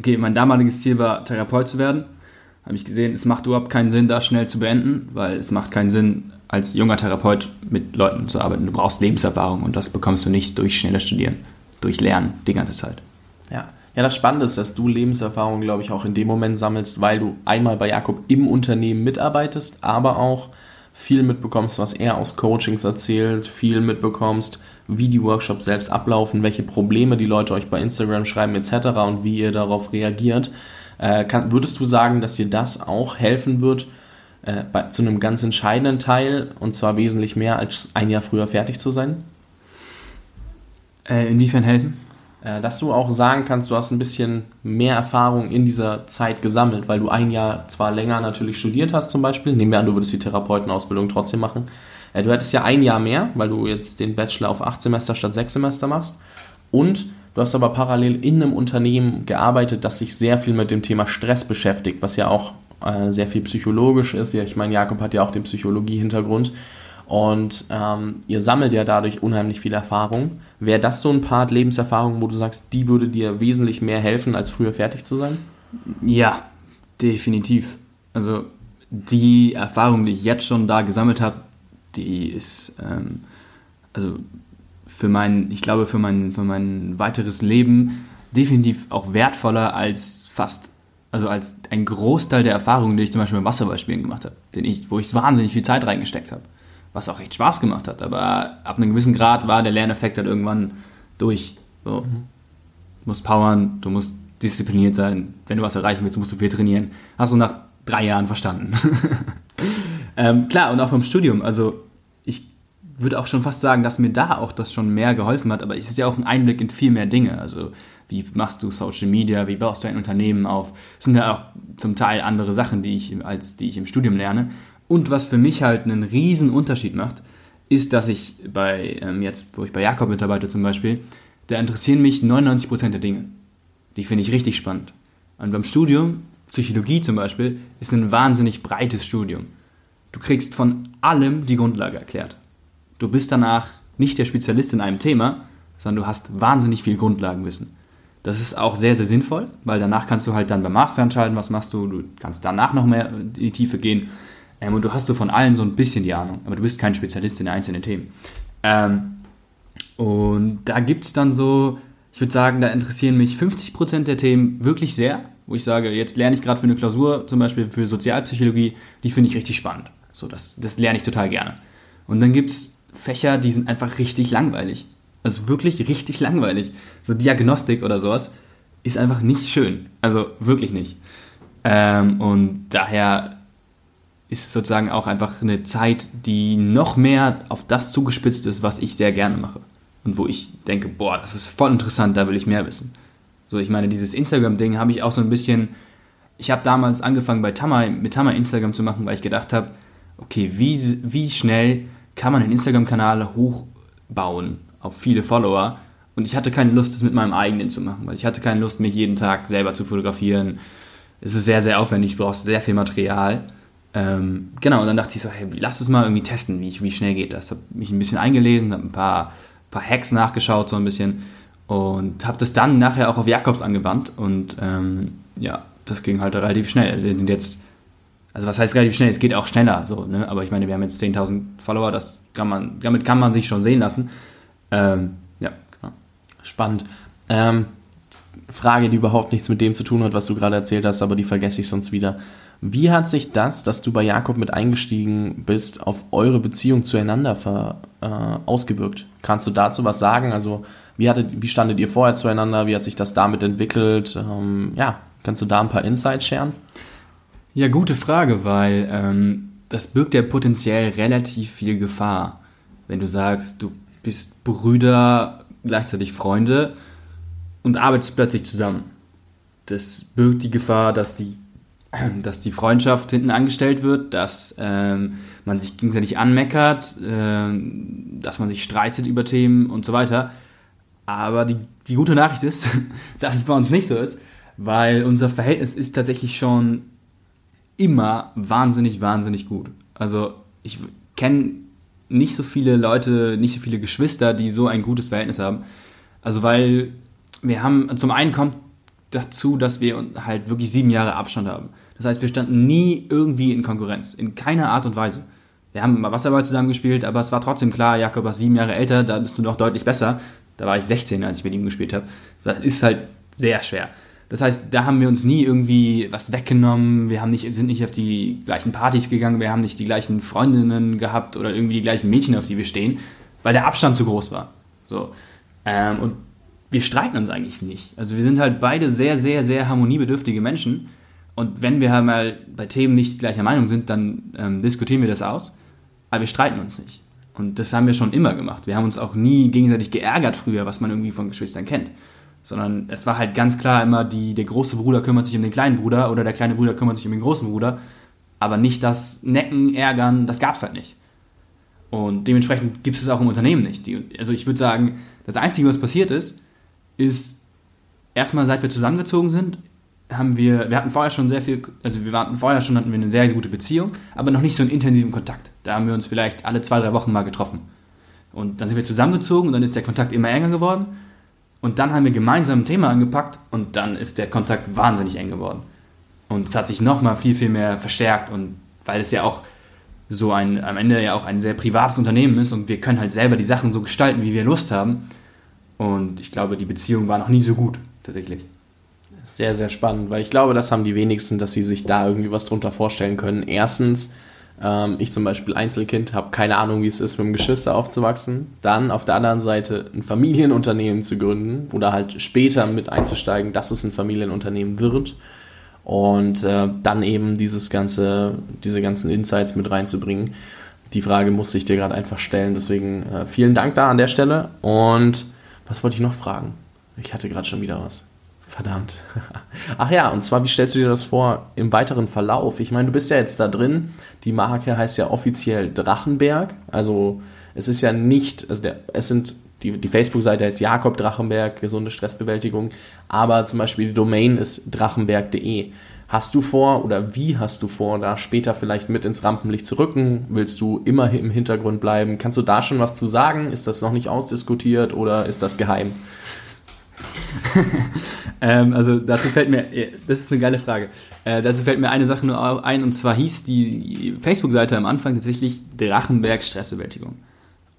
okay, mein damaliges Ziel war, Therapeut zu werden. Habe ich gesehen, es macht überhaupt keinen Sinn, das schnell zu beenden, weil es macht keinen Sinn, als junger Therapeut mit Leuten zu arbeiten. Du brauchst Lebenserfahrung und das bekommst du nicht durch schnelles Studieren, durch Lernen die ganze Zeit. Ja. Ja, das Spannende ist, dass du Lebenserfahrung, glaube ich, auch in dem Moment sammelst, weil du einmal bei Jakob im Unternehmen mitarbeitest, aber auch viel mitbekommst, was er aus Coachings erzählt, viel mitbekommst, wie die Workshops selbst ablaufen, welche Probleme die Leute euch bei Instagram schreiben etc. und wie ihr darauf reagiert. Äh, kann, würdest du sagen, dass dir das auch helfen wird äh, bei, zu einem ganz entscheidenden Teil und zwar wesentlich mehr als ein Jahr früher fertig zu sein? Äh, inwiefern helfen? Äh, dass du auch sagen kannst, du hast ein bisschen mehr Erfahrung in dieser Zeit gesammelt, weil du ein Jahr zwar länger natürlich studiert hast zum Beispiel, nehmen wir an, du würdest die Therapeutenausbildung trotzdem machen, äh, du hättest ja ein Jahr mehr, weil du jetzt den Bachelor auf acht Semester statt sechs Semester machst. Und du hast aber parallel in einem Unternehmen gearbeitet, das sich sehr viel mit dem Thema Stress beschäftigt, was ja auch äh, sehr viel psychologisch ist. Ja, ich meine, Jakob hat ja auch den Psychologie-Hintergrund. Und ähm, ihr sammelt ja dadurch unheimlich viel Erfahrung. Wäre das so ein Part Lebenserfahrung, wo du sagst, die würde dir wesentlich mehr helfen, als früher fertig zu sein? Ja, definitiv. Also die Erfahrung, die ich jetzt schon da gesammelt habe, die ist, ähm, also für mein, ich glaube, für mein, für mein weiteres Leben definitiv auch wertvoller als fast, also als ein Großteil der Erfahrungen, die ich zum Beispiel beim Wasserballspielen gemacht habe, den ich, wo ich wahnsinnig viel Zeit reingesteckt habe, was auch echt Spaß gemacht hat, aber ab einem gewissen Grad war der Lerneffekt halt irgendwann durch. So. Mhm. Du musst powern, du musst diszipliniert sein, wenn du was erreichen willst, musst du viel trainieren. Hast du nach drei Jahren verstanden. Ähm, klar, und auch beim Studium. Also würde auch schon fast sagen, dass mir da auch das schon mehr geholfen hat, aber es ist ja auch ein Einblick in viel mehr Dinge. Also wie machst du Social Media, wie baust du ein Unternehmen auf? Das sind ja auch zum Teil andere Sachen, die ich, als die ich im Studium lerne. Und was für mich halt einen riesen Unterschied macht, ist, dass ich bei, ähm, jetzt, wo ich bei Jakob mitarbeite zum Beispiel, da interessieren mich 99% der Dinge. Die finde ich richtig spannend. Und beim Studium, Psychologie zum Beispiel, ist ein wahnsinnig breites Studium. Du kriegst von allem die Grundlage erklärt. Du bist danach nicht der Spezialist in einem Thema, sondern du hast wahnsinnig viel Grundlagenwissen. Das ist auch sehr, sehr sinnvoll, weil danach kannst du halt dann beim Master entscheiden, was machst du. Du kannst danach noch mehr in die Tiefe gehen. Ähm, und du hast du von allen so ein bisschen die Ahnung, aber du bist kein Spezialist in einzelnen Themen. Ähm, und da gibt es dann so, ich würde sagen, da interessieren mich 50% der Themen wirklich sehr, wo ich sage, jetzt lerne ich gerade für eine Klausur, zum Beispiel für Sozialpsychologie, die finde ich richtig spannend. So, das, das lerne ich total gerne. Und dann gibt es Fächer, die sind einfach richtig langweilig. Also wirklich richtig langweilig. So Diagnostik oder sowas ist einfach nicht schön. Also wirklich nicht. Ähm, und daher ist es sozusagen auch einfach eine Zeit, die noch mehr auf das zugespitzt ist, was ich sehr gerne mache. Und wo ich denke, boah, das ist voll interessant, da will ich mehr wissen. So, ich meine, dieses Instagram-Ding habe ich auch so ein bisschen. Ich habe damals angefangen bei Tama, mit Tama Instagram zu machen, weil ich gedacht habe, okay, wie, wie schnell kann man einen Instagram-Kanal hochbauen auf viele Follower? Und ich hatte keine Lust, das mit meinem eigenen zu machen, weil ich hatte keine Lust, mich jeden Tag selber zu fotografieren. Es ist sehr, sehr aufwendig, du brauchst sehr viel Material. Ähm, genau, und dann dachte ich so, hey, lass es mal irgendwie testen, wie, wie schnell geht das. Habe mich ein bisschen eingelesen, habe ein paar, paar Hacks nachgeschaut, so ein bisschen. Und habe das dann nachher auch auf Jakobs angewandt. Und ähm, ja, das ging halt relativ schnell. Wir sind jetzt also was heißt relativ schnell? Es geht auch schneller, so, ne? Aber ich meine, wir haben jetzt 10.000 Follower, das kann man, damit kann man sich schon sehen lassen. Ähm, ja, genau. Spannend. Ähm, Frage, die überhaupt nichts mit dem zu tun hat, was du gerade erzählt hast, aber die vergesse ich sonst wieder. Wie hat sich das, dass du bei Jakob mit eingestiegen bist, auf eure Beziehung zueinander ver, äh, ausgewirkt? Kannst du dazu was sagen? Also, wie, hattet, wie standet ihr vorher zueinander? Wie hat sich das damit entwickelt? Ähm, ja, kannst du da ein paar Insights scheren? Ja, gute Frage, weil ähm, das birgt ja potenziell relativ viel Gefahr. Wenn du sagst, du bist Brüder, gleichzeitig Freunde und arbeitest plötzlich zusammen. Das birgt die Gefahr, dass die dass die Freundschaft hinten angestellt wird, dass ähm, man sich gegenseitig anmeckert, ähm, dass man sich streitet über Themen und so weiter. Aber die, die gute Nachricht ist, dass es bei uns nicht so ist, weil unser Verhältnis ist tatsächlich schon immer wahnsinnig, wahnsinnig gut. Also ich kenne nicht so viele Leute, nicht so viele Geschwister, die so ein gutes Verhältnis haben. Also weil wir haben, zum einen kommt dazu, dass wir halt wirklich sieben Jahre Abstand haben. Das heißt, wir standen nie irgendwie in Konkurrenz, in keiner Art und Weise. Wir haben mal Wasserball zusammen gespielt, aber es war trotzdem klar, Jakob war sieben Jahre älter, da bist du noch deutlich besser. Da war ich 16, als ich mit ihm gespielt habe. Das ist halt sehr schwer. Das heißt, da haben wir uns nie irgendwie was weggenommen, wir haben nicht, sind nicht auf die gleichen Partys gegangen, wir haben nicht die gleichen Freundinnen gehabt oder irgendwie die gleichen Mädchen, auf die wir stehen, weil der Abstand zu groß war. So. Ähm, und wir streiten uns eigentlich nicht. Also wir sind halt beide sehr, sehr, sehr harmoniebedürftige Menschen. Und wenn wir halt mal bei Themen nicht gleicher Meinung sind, dann ähm, diskutieren wir das aus. Aber wir streiten uns nicht. Und das haben wir schon immer gemacht. Wir haben uns auch nie gegenseitig geärgert früher, was man irgendwie von Geschwistern kennt. Sondern es war halt ganz klar immer, die, der große Bruder kümmert sich um den kleinen Bruder oder der kleine Bruder kümmert sich um den großen Bruder. Aber nicht das Necken, Ärgern, das gab es halt nicht. Und dementsprechend gibt es es auch im Unternehmen nicht. Die, also ich würde sagen, das Einzige, was passiert ist, ist erstmal, seit wir zusammengezogen sind, haben wir, wir hatten vorher schon sehr viel, also wir hatten vorher schon hatten wir eine sehr, gute Beziehung, aber noch nicht so einen intensiven Kontakt. Da haben wir uns vielleicht alle zwei, drei Wochen mal getroffen. Und dann sind wir zusammengezogen und dann ist der Kontakt immer enger geworden. Und dann haben wir gemeinsam ein Thema angepackt und dann ist der Kontakt wahnsinnig eng geworden. Und es hat sich nochmal viel, viel mehr verstärkt und weil es ja auch so ein, am Ende ja auch ein sehr privates Unternehmen ist und wir können halt selber die Sachen so gestalten, wie wir Lust haben. Und ich glaube, die Beziehung war noch nie so gut, tatsächlich. Sehr, sehr spannend, weil ich glaube, das haben die wenigsten, dass sie sich da irgendwie was drunter vorstellen können. Erstens, ähm, ich zum Beispiel Einzelkind, habe keine Ahnung, wie es ist, mit einem Geschwister aufzuwachsen. Dann auf der anderen Seite ein Familienunternehmen zu gründen oder halt später mit einzusteigen, dass es ein Familienunternehmen wird. Und äh, dann eben dieses ganze, diese ganzen Insights mit reinzubringen. Die Frage musste ich dir gerade einfach stellen. Deswegen äh, vielen Dank da an der Stelle. Und was wollte ich noch fragen? Ich hatte gerade schon wieder was. Verdammt. Ach ja, und zwar, wie stellst du dir das vor im weiteren Verlauf? Ich meine, du bist ja jetzt da drin. Die Marke heißt ja offiziell Drachenberg. Also es ist ja nicht, also der, es sind, die, die Facebook-Seite heißt Jakob Drachenberg, gesunde Stressbewältigung, aber zum Beispiel die Domain ist drachenberg.de. Hast du vor oder wie hast du vor, da später vielleicht mit ins Rampenlicht zu rücken? Willst du immer im Hintergrund bleiben? Kannst du da schon was zu sagen? Ist das noch nicht ausdiskutiert oder ist das geheim? ähm, also dazu fällt mir, das ist eine geile Frage. Äh, dazu fällt mir eine Sache nur ein und zwar hieß die Facebook-Seite am Anfang tatsächlich Drachenberg Stressbewältigung.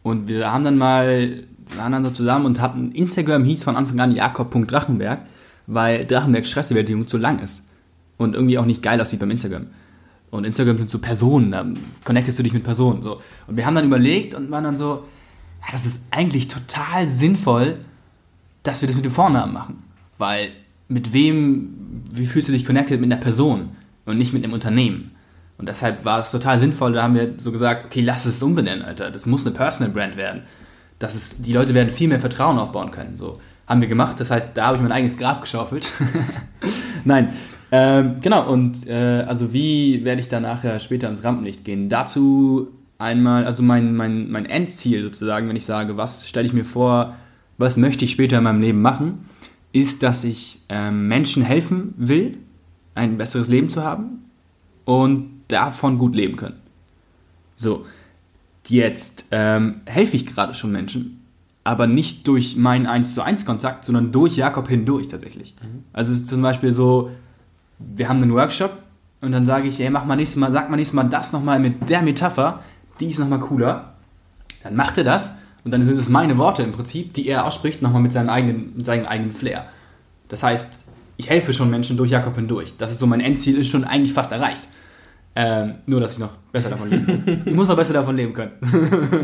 Und wir haben dann mal, waren dann so zusammen und hatten, Instagram hieß von Anfang an Jakob.drachenberg, weil Drachenberg Stressbewältigung zu lang ist und irgendwie auch nicht geil aussieht beim Instagram. Und Instagram sind so Personen, da connectest du dich mit Personen. So. Und wir haben dann überlegt und waren dann so, ja, das ist eigentlich total sinnvoll, dass wir das mit dem Vornamen machen. Weil mit wem, wie fühlst du dich connected mit einer Person und nicht mit einem Unternehmen? Und deshalb war es total sinnvoll, da haben wir so gesagt, okay, lass es umbenennen, Alter. Das muss eine Personal Brand werden. Das ist, die Leute werden viel mehr Vertrauen aufbauen können. So haben wir gemacht. Das heißt, da habe ich mein eigenes Grab geschaufelt. Nein, ähm, genau, und äh, also wie werde ich da nachher später ins Rampenlicht gehen? Dazu einmal, also mein, mein, mein Endziel sozusagen, wenn ich sage, was stelle ich mir vor, was möchte ich später in meinem Leben machen, ist, dass ich ähm, Menschen helfen will, ein besseres Leben zu haben und davon gut leben können. So, jetzt ähm, helfe ich gerade schon Menschen, aber nicht durch meinen 1 zu 1 Kontakt, sondern durch Jakob hindurch tatsächlich. Mhm. Also es ist zum Beispiel so, wir haben einen Workshop und dann sage ich, ey, mach mal nächstes Mal, sag mal nächstes Mal das nochmal mit der Metapher, die ist nochmal cooler. Dann macht er das und dann sind es meine Worte im Prinzip, die er ausspricht, nochmal mit seinem eigenen, mit seinem eigenen Flair. Das heißt, ich helfe schon Menschen durch Jakob hindurch. Das ist so, mein Endziel ist schon eigentlich fast erreicht. Ähm, nur, dass ich noch besser davon leben kann. ich muss noch besser davon leben können.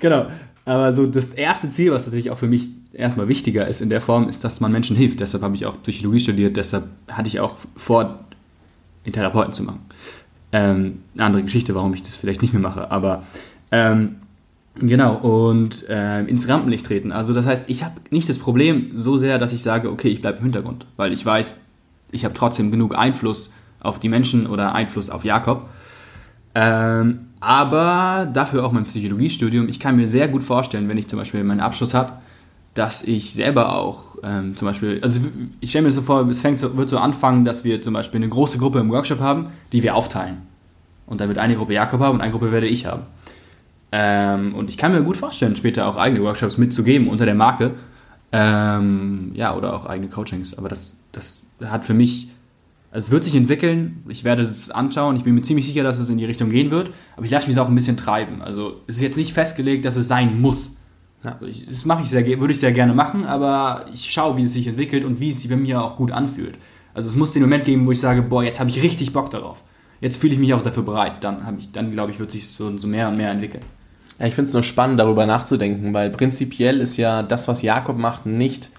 genau. Aber so das erste Ziel, was natürlich auch für mich erstmal wichtiger ist in der Form, ist, dass man Menschen hilft. Deshalb habe ich auch Psychologie studiert, deshalb hatte ich auch vor, den Therapeuten zu machen. Ähm, eine andere Geschichte, warum ich das vielleicht nicht mehr mache. Aber ähm, genau, und äh, ins Rampenlicht treten. Also das heißt, ich habe nicht das Problem so sehr, dass ich sage, okay, ich bleibe im Hintergrund, weil ich weiß, ich habe trotzdem genug Einfluss auf die Menschen oder Einfluss auf Jakob. Ähm, aber dafür auch mein Psychologiestudium. Ich kann mir sehr gut vorstellen, wenn ich zum Beispiel meinen Abschluss habe, dass ich selber auch ähm, zum Beispiel, also ich stelle mir so vor, es fängt so, wird so anfangen, dass wir zum Beispiel eine große Gruppe im Workshop haben, die wir aufteilen. Und dann wird eine Gruppe Jakob haben und eine Gruppe werde ich haben. Ähm, und ich kann mir gut vorstellen, später auch eigene Workshops mitzugeben unter der Marke. Ähm, ja, oder auch eigene Coachings. Aber das, das hat für mich also es wird sich entwickeln, ich werde es anschauen, ich bin mir ziemlich sicher, dass es in die Richtung gehen wird, aber ich lasse mich auch ein bisschen treiben. Also es ist jetzt nicht festgelegt, dass es sein muss. Ja. Das mache ich sehr, würde ich sehr gerne machen, aber ich schaue, wie es sich entwickelt und wie es sich bei mir auch gut anfühlt. Also es muss den Moment geben, wo ich sage, boah, jetzt habe ich richtig Bock darauf. Jetzt fühle ich mich auch dafür bereit. Dann, ich, dann glaube ich, wird sich so, so mehr und mehr entwickeln. Ja, ich finde es nur spannend, darüber nachzudenken, weil prinzipiell ist ja das, was Jakob macht, nicht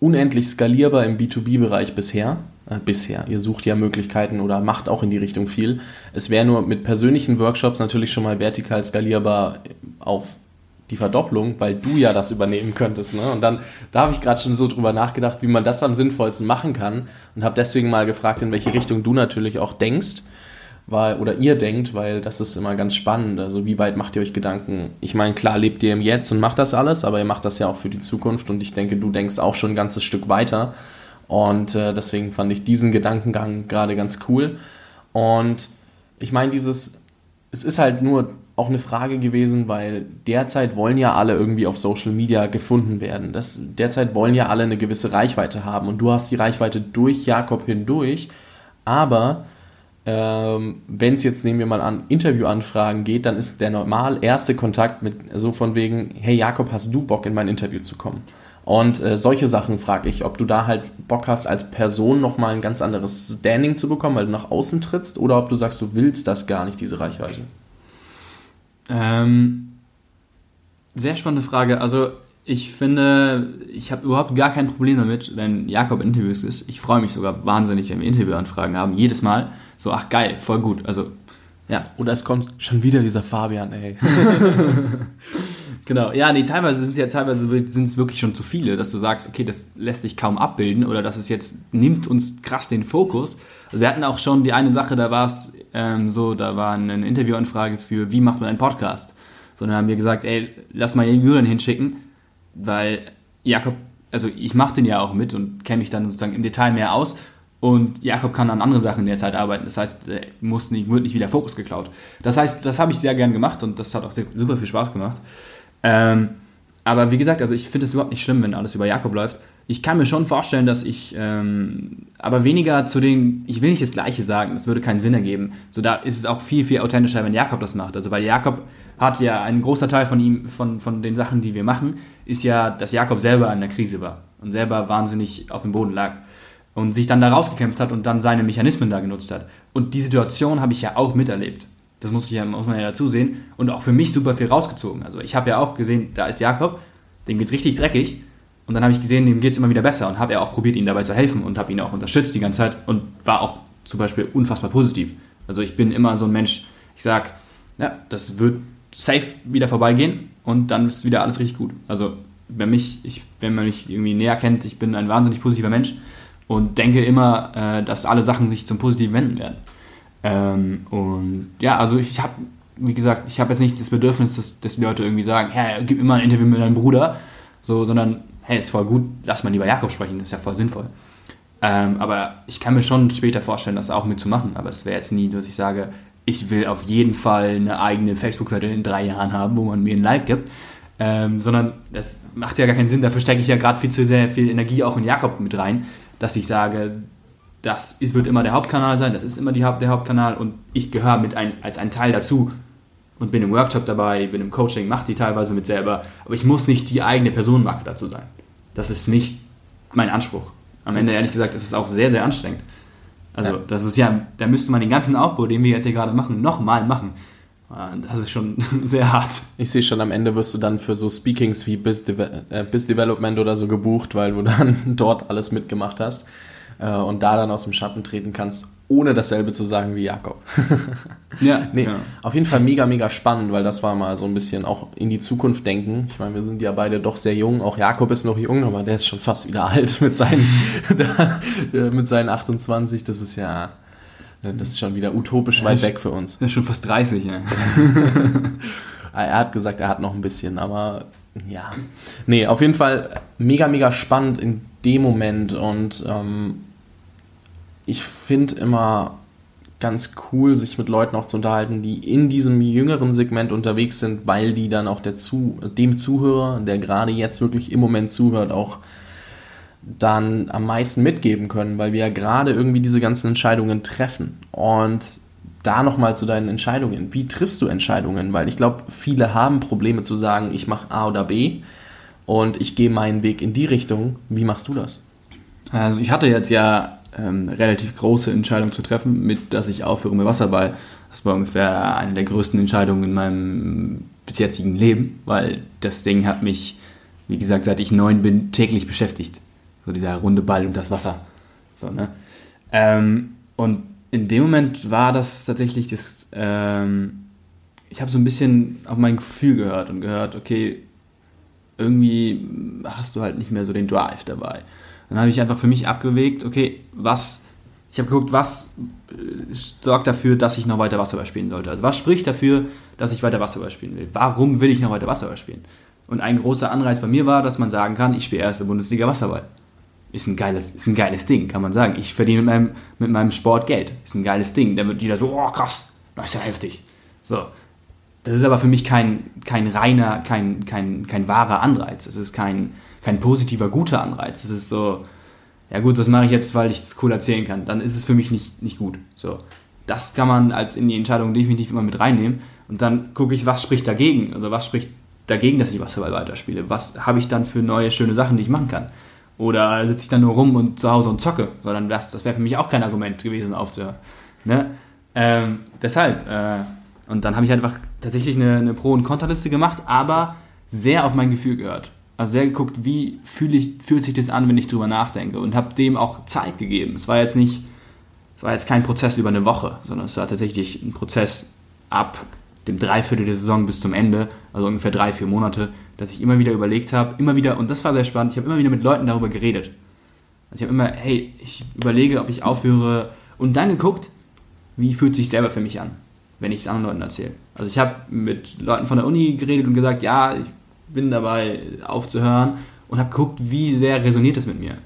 unendlich skalierbar im B2B-Bereich bisher. Äh, bisher. Ihr sucht ja Möglichkeiten oder macht auch in die Richtung viel. Es wäre nur mit persönlichen Workshops natürlich schon mal vertikal skalierbar auf die Verdopplung, weil du ja das übernehmen könntest. Ne? Und dann, da habe ich gerade schon so drüber nachgedacht, wie man das am sinnvollsten machen kann und habe deswegen mal gefragt, in welche Richtung du natürlich auch denkst weil, oder ihr denkt, weil das ist immer ganz spannend. Also wie weit macht ihr euch Gedanken? Ich meine, klar lebt ihr im Jetzt und macht das alles, aber ihr macht das ja auch für die Zukunft und ich denke, du denkst auch schon ein ganzes Stück weiter. Und äh, deswegen fand ich diesen Gedankengang gerade ganz cool. Und ich meine, dieses, es ist halt nur auch eine Frage gewesen, weil derzeit wollen ja alle irgendwie auf Social Media gefunden werden. Das, derzeit wollen ja alle eine gewisse Reichweite haben und du hast die Reichweite durch Jakob hindurch, aber ähm, wenn es jetzt, nehmen wir mal an, Interviewanfragen geht, dann ist der normal erste Kontakt mit so von wegen, hey Jakob, hast du Bock in mein Interview zu kommen? Und äh, solche Sachen frage ich, ob du da halt Bock hast, als Person nochmal ein ganz anderes Standing zu bekommen, weil du nach außen trittst, oder ob du sagst, du willst das gar nicht, diese Reichweite. Ähm, sehr spannende Frage. Also ich finde, ich habe überhaupt gar kein Problem damit, wenn Jakob in Interviews ist. Ich freue mich sogar wahnsinnig, wenn wir Interviewanfragen haben, jedes Mal. So, ach geil, voll gut. Also, ja. Oder es kommt schon wieder dieser Fabian, ey. genau, ja, nee, teilweise sind es ja teilweise sind es wirklich schon zu viele, dass du sagst, okay, das lässt sich kaum abbilden oder dass es jetzt nimmt uns krass den Fokus. Also wir hatten auch schon die eine Sache, da war es ähm, so, da war eine Interviewanfrage für, wie macht man einen Podcast? So, dann haben wir gesagt, ey, lass mal Julian hinschicken, weil Jakob, also ich mache den ja auch mit und kenne mich dann sozusagen im Detail mehr aus und Jakob kann an anderen Sachen in der Zeit arbeiten. Das heißt, er muss nicht, wird nicht wieder Fokus geklaut. Das heißt, das habe ich sehr gern gemacht und das hat auch sehr, super viel Spaß gemacht. Ähm, aber wie gesagt, also ich finde es überhaupt nicht schlimm, wenn alles über Jakob läuft. Ich kann mir schon vorstellen, dass ich, ähm, aber weniger zu den, ich will nicht das Gleiche sagen, das würde keinen Sinn ergeben. So da ist es auch viel, viel authentischer, wenn Jakob das macht. Also weil Jakob hat ja, ein großer Teil von ihm, von, von den Sachen, die wir machen, ist ja, dass Jakob selber in der Krise war und selber wahnsinnig auf dem Boden lag und sich dann da rausgekämpft hat und dann seine Mechanismen da genutzt hat. Und die Situation habe ich ja auch miterlebt. Das muss, ich ja, muss man ja dazu sehen. Und auch für mich super viel rausgezogen. Also ich habe ja auch gesehen, da ist Jakob, dem geht es richtig dreckig. Und dann habe ich gesehen, dem geht es immer wieder besser und habe ja auch probiert, ihm dabei zu helfen und habe ihn auch unterstützt die ganze Zeit und war auch zum Beispiel unfassbar positiv. Also ich bin immer so ein Mensch, ich sage, ja, das wird safe wieder vorbeigehen und dann ist wieder alles richtig gut. Also wenn, mich, ich, wenn man mich irgendwie näher kennt, ich bin ein wahnsinnig positiver Mensch und denke immer, äh, dass alle Sachen sich zum Positiven wenden werden. Ähm, und ja, also ich habe, wie gesagt, ich habe jetzt nicht das Bedürfnis, dass, dass die Leute irgendwie sagen, hey, gib immer ein Interview mit deinem Bruder, so, sondern hey, ist voll gut, lass mal lieber Jakob sprechen, das ist ja voll sinnvoll. Ähm, aber ich kann mir schon später vorstellen, das auch mitzumachen, aber das wäre jetzt nie, dass ich sage, ich will auf jeden Fall eine eigene Facebook-Seite in drei Jahren haben, wo man mir ein Like gibt. Ähm, sondern das macht ja gar keinen Sinn, dafür stecke ich ja gerade viel zu sehr viel Energie auch in Jakob mit rein, dass ich sage, das ist, wird immer der Hauptkanal sein, das ist immer die, der Hauptkanal und ich gehöre mit ein, als ein Teil dazu und bin im Workshop dabei, bin im Coaching, mache die teilweise mit selber, aber ich muss nicht die eigene Personenmarke dazu sein. Das ist nicht mein Anspruch. Am Ende, ehrlich gesagt, ist es auch sehr, sehr anstrengend. Also, ja. das ist ja, da müsste man den ganzen Aufbau, den wir jetzt hier gerade machen, nochmal machen. Ah, das ist schon sehr hart. Ich sehe schon, am Ende wirst du dann für so Speakings wie Biz, Deve äh, Biz Development oder so gebucht, weil du dann dort alles mitgemacht hast äh, und da dann aus dem Schatten treten kannst, ohne dasselbe zu sagen wie Jakob. ja, nee, ja. auf jeden Fall mega, mega spannend, weil das war mal so ein bisschen auch in die Zukunft denken. Ich meine, wir sind ja beide doch sehr jung. Auch Jakob ist noch jung, aber der ist schon fast wieder alt mit seinen, mit seinen 28. Das ist ja das ist schon wieder utopisch weit weg für uns. Er ist schon fast 30, ja. er hat gesagt, er hat noch ein bisschen, aber ja. Nee, auf jeden Fall mega, mega spannend in dem Moment und ähm, ich finde immer ganz cool, sich mit Leuten auch zu unterhalten, die in diesem jüngeren Segment unterwegs sind, weil die dann auch der zu, dem Zuhörer, der gerade jetzt wirklich im Moment zuhört, auch dann am meisten mitgeben können, weil wir ja gerade irgendwie diese ganzen Entscheidungen treffen. Und da nochmal zu deinen Entscheidungen. Wie triffst du Entscheidungen? Weil ich glaube, viele haben Probleme zu sagen, ich mache A oder B und ich gehe meinen Weg in die Richtung. Wie machst du das? Also ich hatte jetzt ja ähm, relativ große Entscheidungen zu treffen, mit dass ich aufhöre mit Wasserball. Das war ungefähr eine der größten Entscheidungen in meinem bis jetzigen Leben, weil das Ding hat mich, wie gesagt, seit ich neun bin, täglich beschäftigt. So dieser runde Ball und das Wasser. So, ne? Ähm, und in dem Moment war das tatsächlich das, ähm, ich habe so ein bisschen auf mein Gefühl gehört und gehört, okay, irgendwie hast du halt nicht mehr so den Drive dabei. Dann habe ich einfach für mich abgewegt, okay, was, ich habe geguckt, was äh, sorgt dafür, dass ich noch weiter Wasserball spielen sollte. Also was spricht dafür, dass ich weiter Wasserball spielen will? Warum will ich noch weiter Wasserball spielen? Und ein großer Anreiz bei mir war, dass man sagen kann, ich spiele erste Bundesliga Wasserball ist ein geiles, ist ein geiles Ding, kann man sagen. Ich verdiene mit meinem, mit meinem Sport Geld. Ist ein geiles Ding. Da wird jeder so, oh krass, das ist ja heftig. So. Das ist aber für mich kein, kein reiner, kein, kein, kein wahrer Anreiz. Es ist kein, kein positiver, guter Anreiz. Es ist so, ja gut, das mache ich jetzt, weil ich es cool erzählen kann. Dann ist es für mich nicht, nicht gut. So. Das kann man als in die Entscheidung definitiv immer mit reinnehmen. Und dann gucke ich, was spricht dagegen? Also was spricht dagegen, dass ich Basketball weiterspiele? Was habe ich dann für neue, schöne Sachen, die ich machen kann? Oder sitze ich dann nur rum und zu Hause und zocke? Sondern das, das wäre für mich auch kein Argument gewesen, aufzuhören. Ne? Ähm, deshalb. Äh, und dann habe ich einfach tatsächlich eine, eine Pro- und Kontraliste gemacht, aber sehr auf mein Gefühl gehört. Also sehr geguckt, wie fühl ich, fühlt sich das an, wenn ich drüber nachdenke. Und habe dem auch Zeit gegeben. Es war jetzt nicht, es war jetzt kein Prozess über eine Woche, sondern es war tatsächlich ein Prozess ab dem Dreiviertel der Saison bis zum Ende, also ungefähr drei, vier Monate, dass ich immer wieder überlegt habe, immer wieder, und das war sehr spannend, ich habe immer wieder mit Leuten darüber geredet. Also ich habe immer, hey, ich überlege, ob ich aufhöre und dann geguckt, wie fühlt sich selber für mich an, wenn ich es anderen Leuten erzähle. Also ich habe mit Leuten von der Uni geredet und gesagt, ja, ich bin dabei aufzuhören und habe geguckt, wie sehr resoniert das mit mir.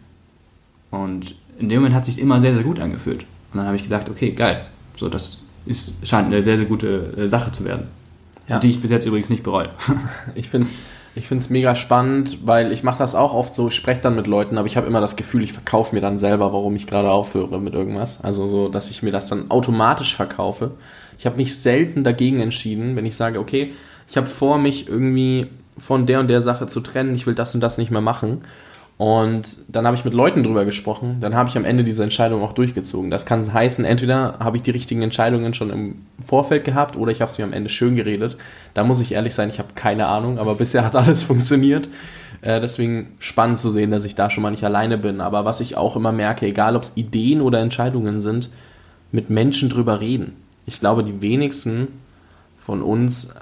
Und in dem Moment hat es sich immer sehr, sehr gut angefühlt. Und dann habe ich gedacht, okay, geil, so das ist, scheint eine sehr, sehr gute äh, Sache zu werden. Ja. Die ich bis jetzt übrigens nicht bereue. ich finde es ich find's mega spannend, weil ich mache das auch oft so, ich spreche dann mit Leuten, aber ich habe immer das Gefühl, ich verkaufe mir dann selber, warum ich gerade aufhöre mit irgendwas. Also so, dass ich mir das dann automatisch verkaufe. Ich habe mich selten dagegen entschieden, wenn ich sage, okay, ich habe vor, mich irgendwie von der und der Sache zu trennen, ich will das und das nicht mehr machen. Und dann habe ich mit Leuten drüber gesprochen, dann habe ich am Ende diese Entscheidung auch durchgezogen. Das kann heißen, entweder habe ich die richtigen Entscheidungen schon im Vorfeld gehabt oder ich habe es mir am Ende schön geredet. Da muss ich ehrlich sein, ich habe keine Ahnung, aber bisher hat alles funktioniert. Äh, deswegen spannend zu sehen, dass ich da schon mal nicht alleine bin. Aber was ich auch immer merke, egal ob es Ideen oder Entscheidungen sind, mit Menschen drüber reden. Ich glaube, die wenigsten von uns,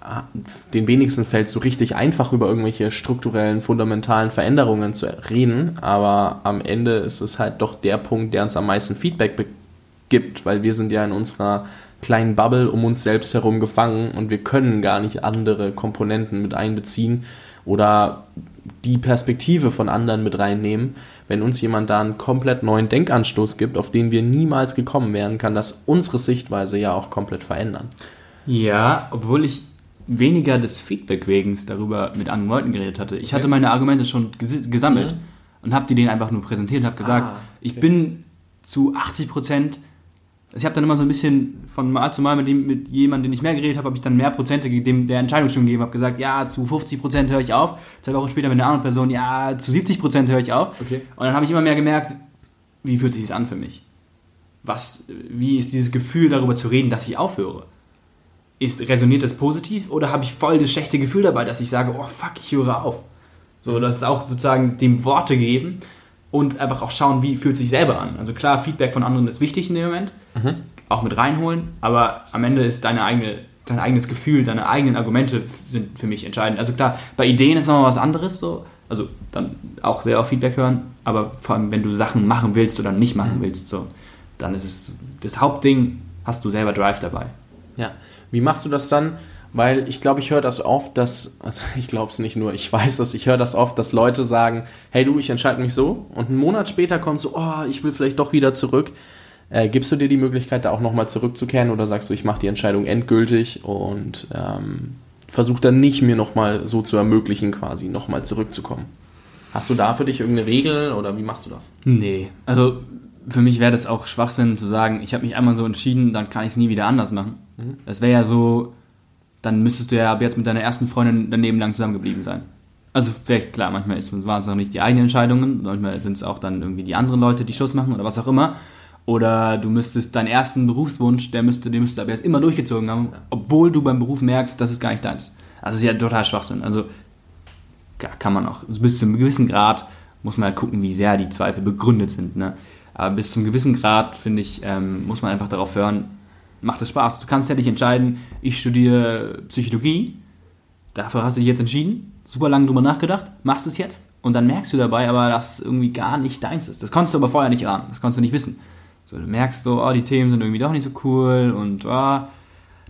den wenigsten fällt so richtig einfach über irgendwelche strukturellen, fundamentalen Veränderungen zu reden, aber am Ende ist es halt doch der Punkt, der uns am meisten Feedback gibt, weil wir sind ja in unserer kleinen Bubble um uns selbst herum gefangen und wir können gar nicht andere Komponenten mit einbeziehen oder die Perspektive von anderen mit reinnehmen. Wenn uns jemand da einen komplett neuen Denkanstoß gibt, auf den wir niemals gekommen wären, kann das unsere Sichtweise ja auch komplett verändern. Ja, obwohl ich weniger des Feedback-Wegens darüber mit anderen Leuten geredet hatte. Ich okay. hatte meine Argumente schon ges gesammelt mhm. und habe die denen einfach nur präsentiert und habe gesagt, ah, okay. ich bin zu 80 Prozent ich habe dann immer so ein bisschen von Mal zu Mal mit, dem, mit jemandem, den ich mehr geredet habe, habe ich dann mehr Prozente dem der Entscheidung schon gegeben, habe gesagt, ja, zu 50 Prozent höre ich auf. Zwei Wochen später mit einer anderen Person, ja, zu 70 Prozent höre ich auf. Okay. Und dann habe ich immer mehr gemerkt, wie fühlt sich das an für mich? Was, wie ist dieses Gefühl, darüber zu reden, dass ich aufhöre? Ist, resoniert das positiv oder habe ich voll das schlechte Gefühl dabei, dass ich sage, oh fuck, ich höre auf? So, das ist auch sozusagen dem Worte geben und einfach auch schauen, wie fühlt sich selber an. Also klar, Feedback von anderen ist wichtig in dem Moment, mhm. auch mit reinholen, aber am Ende ist deine eigene, dein eigenes Gefühl, deine eigenen Argumente sind für mich entscheidend. Also klar, bei Ideen ist nochmal was anderes so, also dann auch sehr auf Feedback hören, aber vor allem, wenn du Sachen machen willst oder nicht machen mhm. willst, so, dann ist es das Hauptding, hast du selber Drive dabei. Ja, wie machst du das dann? Weil ich glaube, ich höre das oft, dass, also ich glaube es nicht nur, ich weiß das, ich höre das oft, dass Leute sagen, hey du, ich entscheide mich so und einen Monat später kommt so, oh, ich will vielleicht doch wieder zurück. Äh, gibst du dir die Möglichkeit, da auch nochmal zurückzukehren oder sagst du, ich mache die Entscheidung endgültig und ähm, versuche dann nicht mir nochmal so zu ermöglichen, quasi nochmal zurückzukommen? Hast du da für dich irgendeine Regel oder wie machst du das? Nee, also für mich wäre das auch Schwachsinn zu sagen, ich habe mich einmal so entschieden, dann kann ich es nie wieder anders machen. Mhm. Das wäre ja so, dann müsstest du ja ab jetzt mit deiner ersten Freundin daneben lang zusammengeblieben sein. Also vielleicht, klar, manchmal waren es auch nicht die eigenen Entscheidungen, manchmal sind es auch dann irgendwie die anderen Leute, die Schluss machen oder was auch immer. Oder du müsstest deinen ersten Berufswunsch, der müsste, den müsstest du aber jetzt immer durchgezogen haben, obwohl du beim Beruf merkst, das ist gar nicht deins. Also ist ja total Schwachsinn. Also kann man auch. Also bis zu einem gewissen Grad muss man halt gucken, wie sehr die Zweifel begründet sind. Ne? Aber bis zu einem gewissen Grad, finde ich, ähm, muss man einfach darauf hören, macht es Spaß. Du kannst ja nicht entscheiden, ich studiere Psychologie, dafür hast du dich jetzt entschieden, super lange drüber nachgedacht, machst es jetzt und dann merkst du dabei aber, dass es irgendwie gar nicht deins ist. Das konntest du aber vorher nicht ahnen, das konntest du nicht wissen. So, du merkst so, oh, die Themen sind irgendwie doch nicht so cool und oh,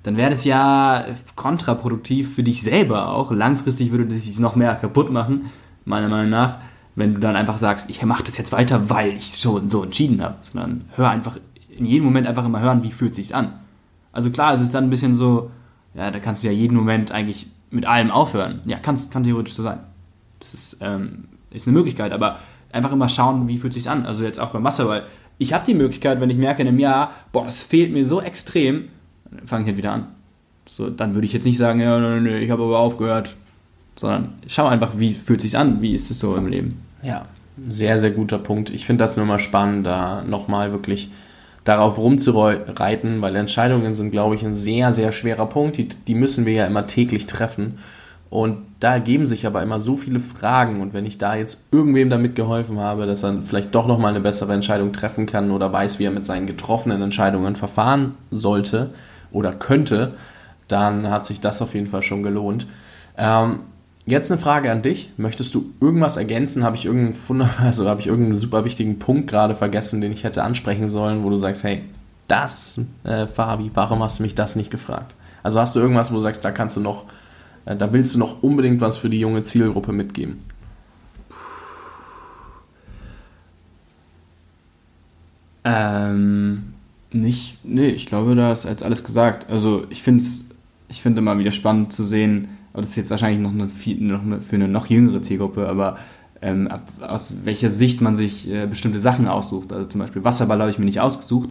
dann wäre das ja kontraproduktiv für dich selber auch. Langfristig würde das dich noch mehr kaputt machen, meiner Meinung nach, wenn du dann einfach sagst, ich mache das jetzt weiter, weil ich schon so entschieden habe. Sondern hör einfach in jedem Moment einfach immer hören, wie fühlt sich's an. Also klar, es ist dann ein bisschen so, ja, da kannst du ja jeden Moment eigentlich mit allem aufhören. Ja, kann, kann theoretisch so sein. Das ist, ähm, ist eine Möglichkeit, aber einfach immer schauen, wie fühlt sich's an. Also jetzt auch beim Wasserball. Ich habe die Möglichkeit, wenn ich merke in einem Jahr, boah, das fehlt mir so extrem, dann fange ich halt wieder an. So, dann würde ich jetzt nicht sagen, ja, nö, nö, ich habe aber aufgehört, sondern schau einfach, wie fühlt sich's an, wie ist es so im Leben. Ja, sehr, sehr guter Punkt. Ich finde das nur mal spannend, da nochmal wirklich darauf rumzureiten, weil Entscheidungen sind, glaube ich, ein sehr, sehr schwerer Punkt. Die, die müssen wir ja immer täglich treffen. Und da ergeben sich aber immer so viele Fragen. Und wenn ich da jetzt irgendwem damit geholfen habe, dass er vielleicht doch nochmal eine bessere Entscheidung treffen kann oder weiß, wie er mit seinen getroffenen Entscheidungen verfahren sollte oder könnte, dann hat sich das auf jeden Fall schon gelohnt. Ähm, Jetzt eine Frage an dich. Möchtest du irgendwas ergänzen? Habe ich irgendeinen, also habe ich irgendeinen super wichtigen Punkt gerade vergessen, den ich hätte ansprechen sollen, wo du sagst, hey, das, äh, Fabi, warum hast du mich das nicht gefragt? Also hast du irgendwas, wo du sagst, da kannst du noch, äh, da willst du noch unbedingt was für die junge Zielgruppe mitgeben? Ähm, nicht, nee, ich glaube, da ist jetzt alles gesagt. Also ich finde es, ich finde immer wieder spannend zu sehen, aber das ist jetzt wahrscheinlich noch, eine, noch eine, für eine noch jüngere Zielgruppe, aber ähm, ab, aus welcher Sicht man sich äh, bestimmte Sachen aussucht. Also zum Beispiel Wasserball habe ich mir nicht ausgesucht,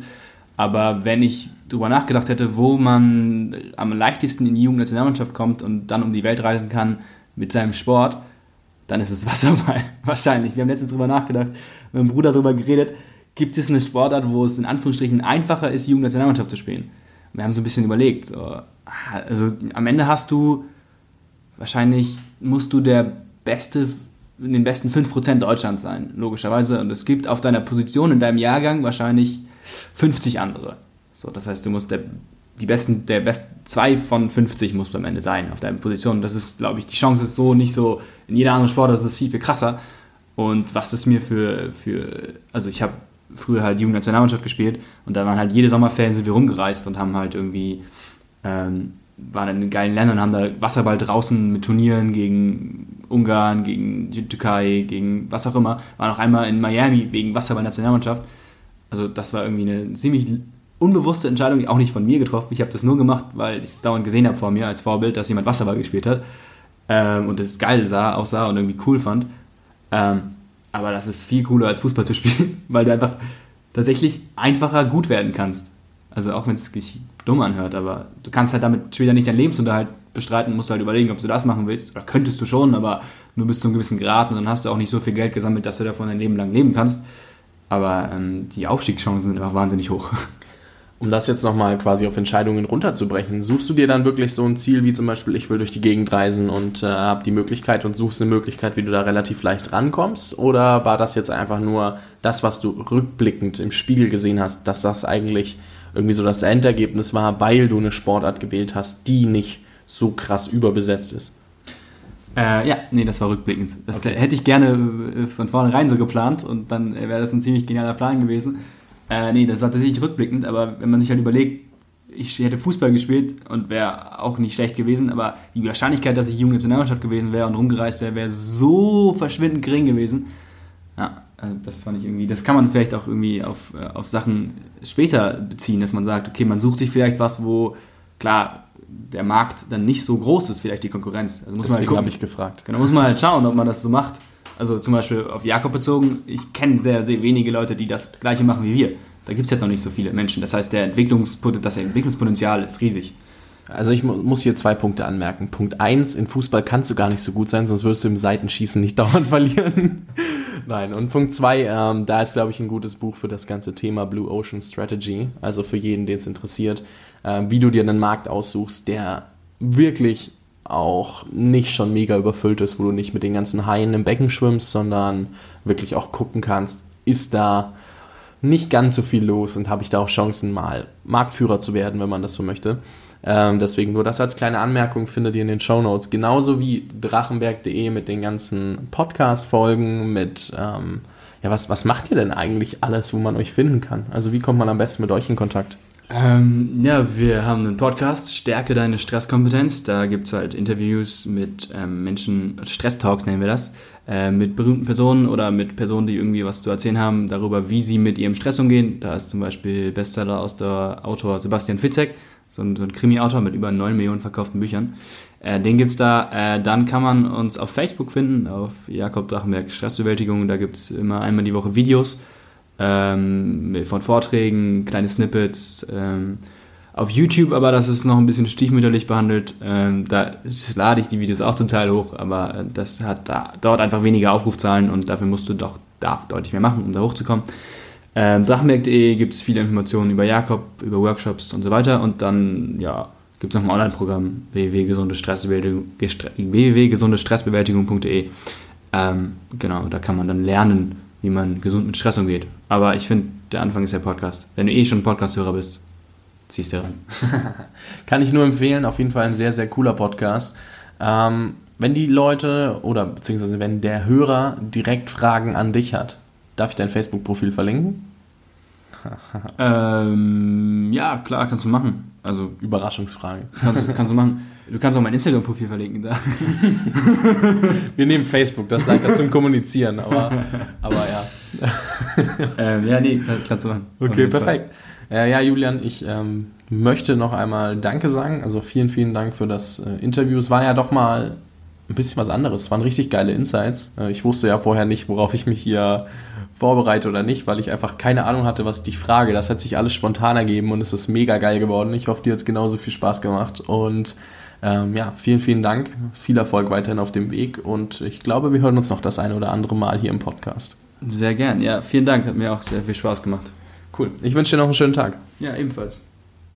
aber wenn ich darüber nachgedacht hätte, wo man am leichtesten in die Jugendnationalmannschaft kommt und dann um die Welt reisen kann mit seinem Sport, dann ist es Wasserball wahrscheinlich. Wir haben letztens darüber nachgedacht, mit meinem Bruder darüber geredet, gibt es eine Sportart, wo es in Anführungsstrichen einfacher ist, Jugendnationalmannschaft zu spielen? Wir haben so ein bisschen überlegt. So, also am Ende hast du wahrscheinlich musst du der beste, in den besten 5% Deutschlands sein, logischerweise. Und es gibt auf deiner Position in deinem Jahrgang wahrscheinlich 50 andere. So, das heißt, du musst der, die besten, der best zwei von 50 musst du am Ende sein auf deiner Position. Das ist, glaube ich, die Chance ist so nicht so in jeder anderen Sport, das ist viel, viel krasser. Und was ist mir für, für also ich habe früher halt Jugendnationalmannschaft gespielt und da waren halt jede Sommerferien sind wir rumgereist und haben halt irgendwie ähm, waren in geilen Ländern und haben da Wasserball draußen mit Turnieren gegen Ungarn, gegen die Türkei, gegen was auch immer. Waren auch einmal in Miami wegen Wasserball-Nationalmannschaft. Also das war irgendwie eine ziemlich unbewusste Entscheidung, auch nicht von mir getroffen. Ich habe das nur gemacht, weil ich es dauernd gesehen habe vor mir als Vorbild, dass jemand Wasserball gespielt hat ähm, und es geil sah, aussah und irgendwie cool fand. Ähm, aber das ist viel cooler als Fußball zu spielen, weil du einfach tatsächlich einfacher gut werden kannst. Also auch wenn es dumm anhört, aber du kannst halt damit später nicht deinen Lebensunterhalt bestreiten, musst halt überlegen, ob du das machen willst. Oder könntest du schon, aber nur bis zu einem gewissen Grad und dann hast du auch nicht so viel Geld gesammelt, dass du davon dein Leben lang leben kannst. Aber ähm, die Aufstiegschancen sind einfach wahnsinnig hoch. Um das jetzt nochmal quasi auf Entscheidungen runterzubrechen, suchst du dir dann wirklich so ein Ziel wie zum Beispiel, ich will durch die Gegend reisen und äh, habe die Möglichkeit und suchst eine Möglichkeit, wie du da relativ leicht rankommst? Oder war das jetzt einfach nur das, was du rückblickend im Spiegel gesehen hast, dass das eigentlich irgendwie so das Endergebnis war, weil du eine Sportart gewählt hast, die nicht so krass überbesetzt ist? Äh, ja, nee, das war rückblickend. Das okay. hätte ich gerne äh, von vornherein so geplant und dann wäre das ein ziemlich genialer Plan gewesen. Äh, nee, das war tatsächlich rückblickend, aber wenn man sich halt überlegt, ich hätte Fußball gespielt und wäre auch nicht schlecht gewesen, aber die Wahrscheinlichkeit, dass ich junge Nationalmannschaft gewesen wäre und rumgereist wäre, wäre so verschwindend gering gewesen. Ja, das fand ich irgendwie, das kann man vielleicht auch irgendwie auf, äh, auf Sachen später beziehen, dass man sagt, okay, man sucht sich vielleicht was, wo, klar, der Markt dann nicht so groß ist, vielleicht die Konkurrenz. Also muss Deswegen man halt habe ich gefragt. Genau, muss man halt schauen, ob man das so macht. Also zum Beispiel auf Jakob bezogen, ich kenne sehr, sehr wenige Leute, die das gleiche machen wie wir. Da gibt es jetzt noch nicht so viele Menschen. Das heißt, der Entwicklungspot das Entwicklungspotenzial ist riesig. Also ich muss hier zwei Punkte anmerken. Punkt 1, in Fußball kannst du gar nicht so gut sein, sonst würdest du im Seitenschießen nicht dauernd verlieren. Nein, und Punkt 2, ähm, da ist, glaube ich, ein gutes Buch für das ganze Thema Blue Ocean Strategy. Also für jeden, den es interessiert, äh, wie du dir einen Markt aussuchst, der wirklich auch nicht schon mega überfüllt ist, wo du nicht mit den ganzen Haien im Becken schwimmst, sondern wirklich auch gucken kannst, ist da nicht ganz so viel los und habe ich da auch Chancen, mal Marktführer zu werden, wenn man das so möchte. Ähm, deswegen nur das als kleine Anmerkung findet ihr in den Show Notes. Genauso wie drachenberg.de mit den ganzen Podcast-Folgen, mit, ähm, ja, was, was macht ihr denn eigentlich alles, wo man euch finden kann? Also wie kommt man am besten mit euch in Kontakt? Ähm, ja, wir haben einen Podcast, Stärke deine Stresskompetenz. Da gibt es halt Interviews mit ähm, Menschen, Stress-Talks nennen wir das, äh, mit berühmten Personen oder mit Personen, die irgendwie was zu erzählen haben, darüber, wie sie mit ihrem Stress umgehen. Da ist zum Beispiel Bestseller aus der Autor Sebastian Fitzek, so ein, so ein Krimi-Autor mit über 9 Millionen verkauften Büchern. Äh, den gibt's da. Äh, dann kann man uns auf Facebook finden, auf Jakob Drachenberg Stressbewältigung. Da gibt es immer einmal die Woche Videos ähm, von Vorträgen, kleine Snippets. Ähm, auf YouTube, aber das ist noch ein bisschen stiefmütterlich behandelt. Ähm, da lade ich die Videos auch zum Teil hoch, aber äh, das hat da, dort einfach weniger Aufrufzahlen und dafür musst du doch da deutlich mehr machen, um da hochzukommen. Ähm, Drachenberg.de gibt es viele Informationen über Jakob, über Workshops und so weiter und dann ja, gibt es noch ein Online-Programm www.gesundestressbewältigung.de. Ähm, genau, da kann man dann lernen, wie man gesund mit Stress umgeht. Aber ich finde, der Anfang ist der Podcast. Wenn du eh schon Podcast-Hörer bist, ziehst du ran. Kann ich nur empfehlen, auf jeden Fall ein sehr, sehr cooler Podcast. Ähm, wenn die Leute oder beziehungsweise wenn der Hörer direkt Fragen an dich hat, darf ich dein Facebook-Profil verlinken? ähm, ja, klar, kannst du machen. Also Überraschungsfrage. Kannst, kannst du machen. Du kannst auch mein Instagram-Profil verlinken da. Wir nehmen Facebook, das ist leichter zum Kommunizieren, aber, aber ja. ähm, ja, nee, kannst du machen. Okay, perfekt. Äh, ja, Julian, ich ähm, möchte noch einmal Danke sagen. Also vielen, vielen Dank für das äh, Interview. Es war ja doch mal ein bisschen was anderes. Es waren richtig geile Insights. Äh, ich wusste ja vorher nicht, worauf ich mich hier vorbereite oder nicht, weil ich einfach keine Ahnung hatte, was ich dich frage. Das hat sich alles spontan ergeben und es ist mega geil geworden. Ich hoffe, dir hat es genauso viel Spaß gemacht. Und ähm, ja, vielen, vielen Dank. Viel Erfolg weiterhin auf dem Weg und ich glaube, wir hören uns noch das eine oder andere Mal hier im Podcast. Sehr gern. Ja, vielen Dank. Hat mir auch sehr viel Spaß gemacht. Cool. Ich wünsche dir noch einen schönen Tag. Ja, ebenfalls.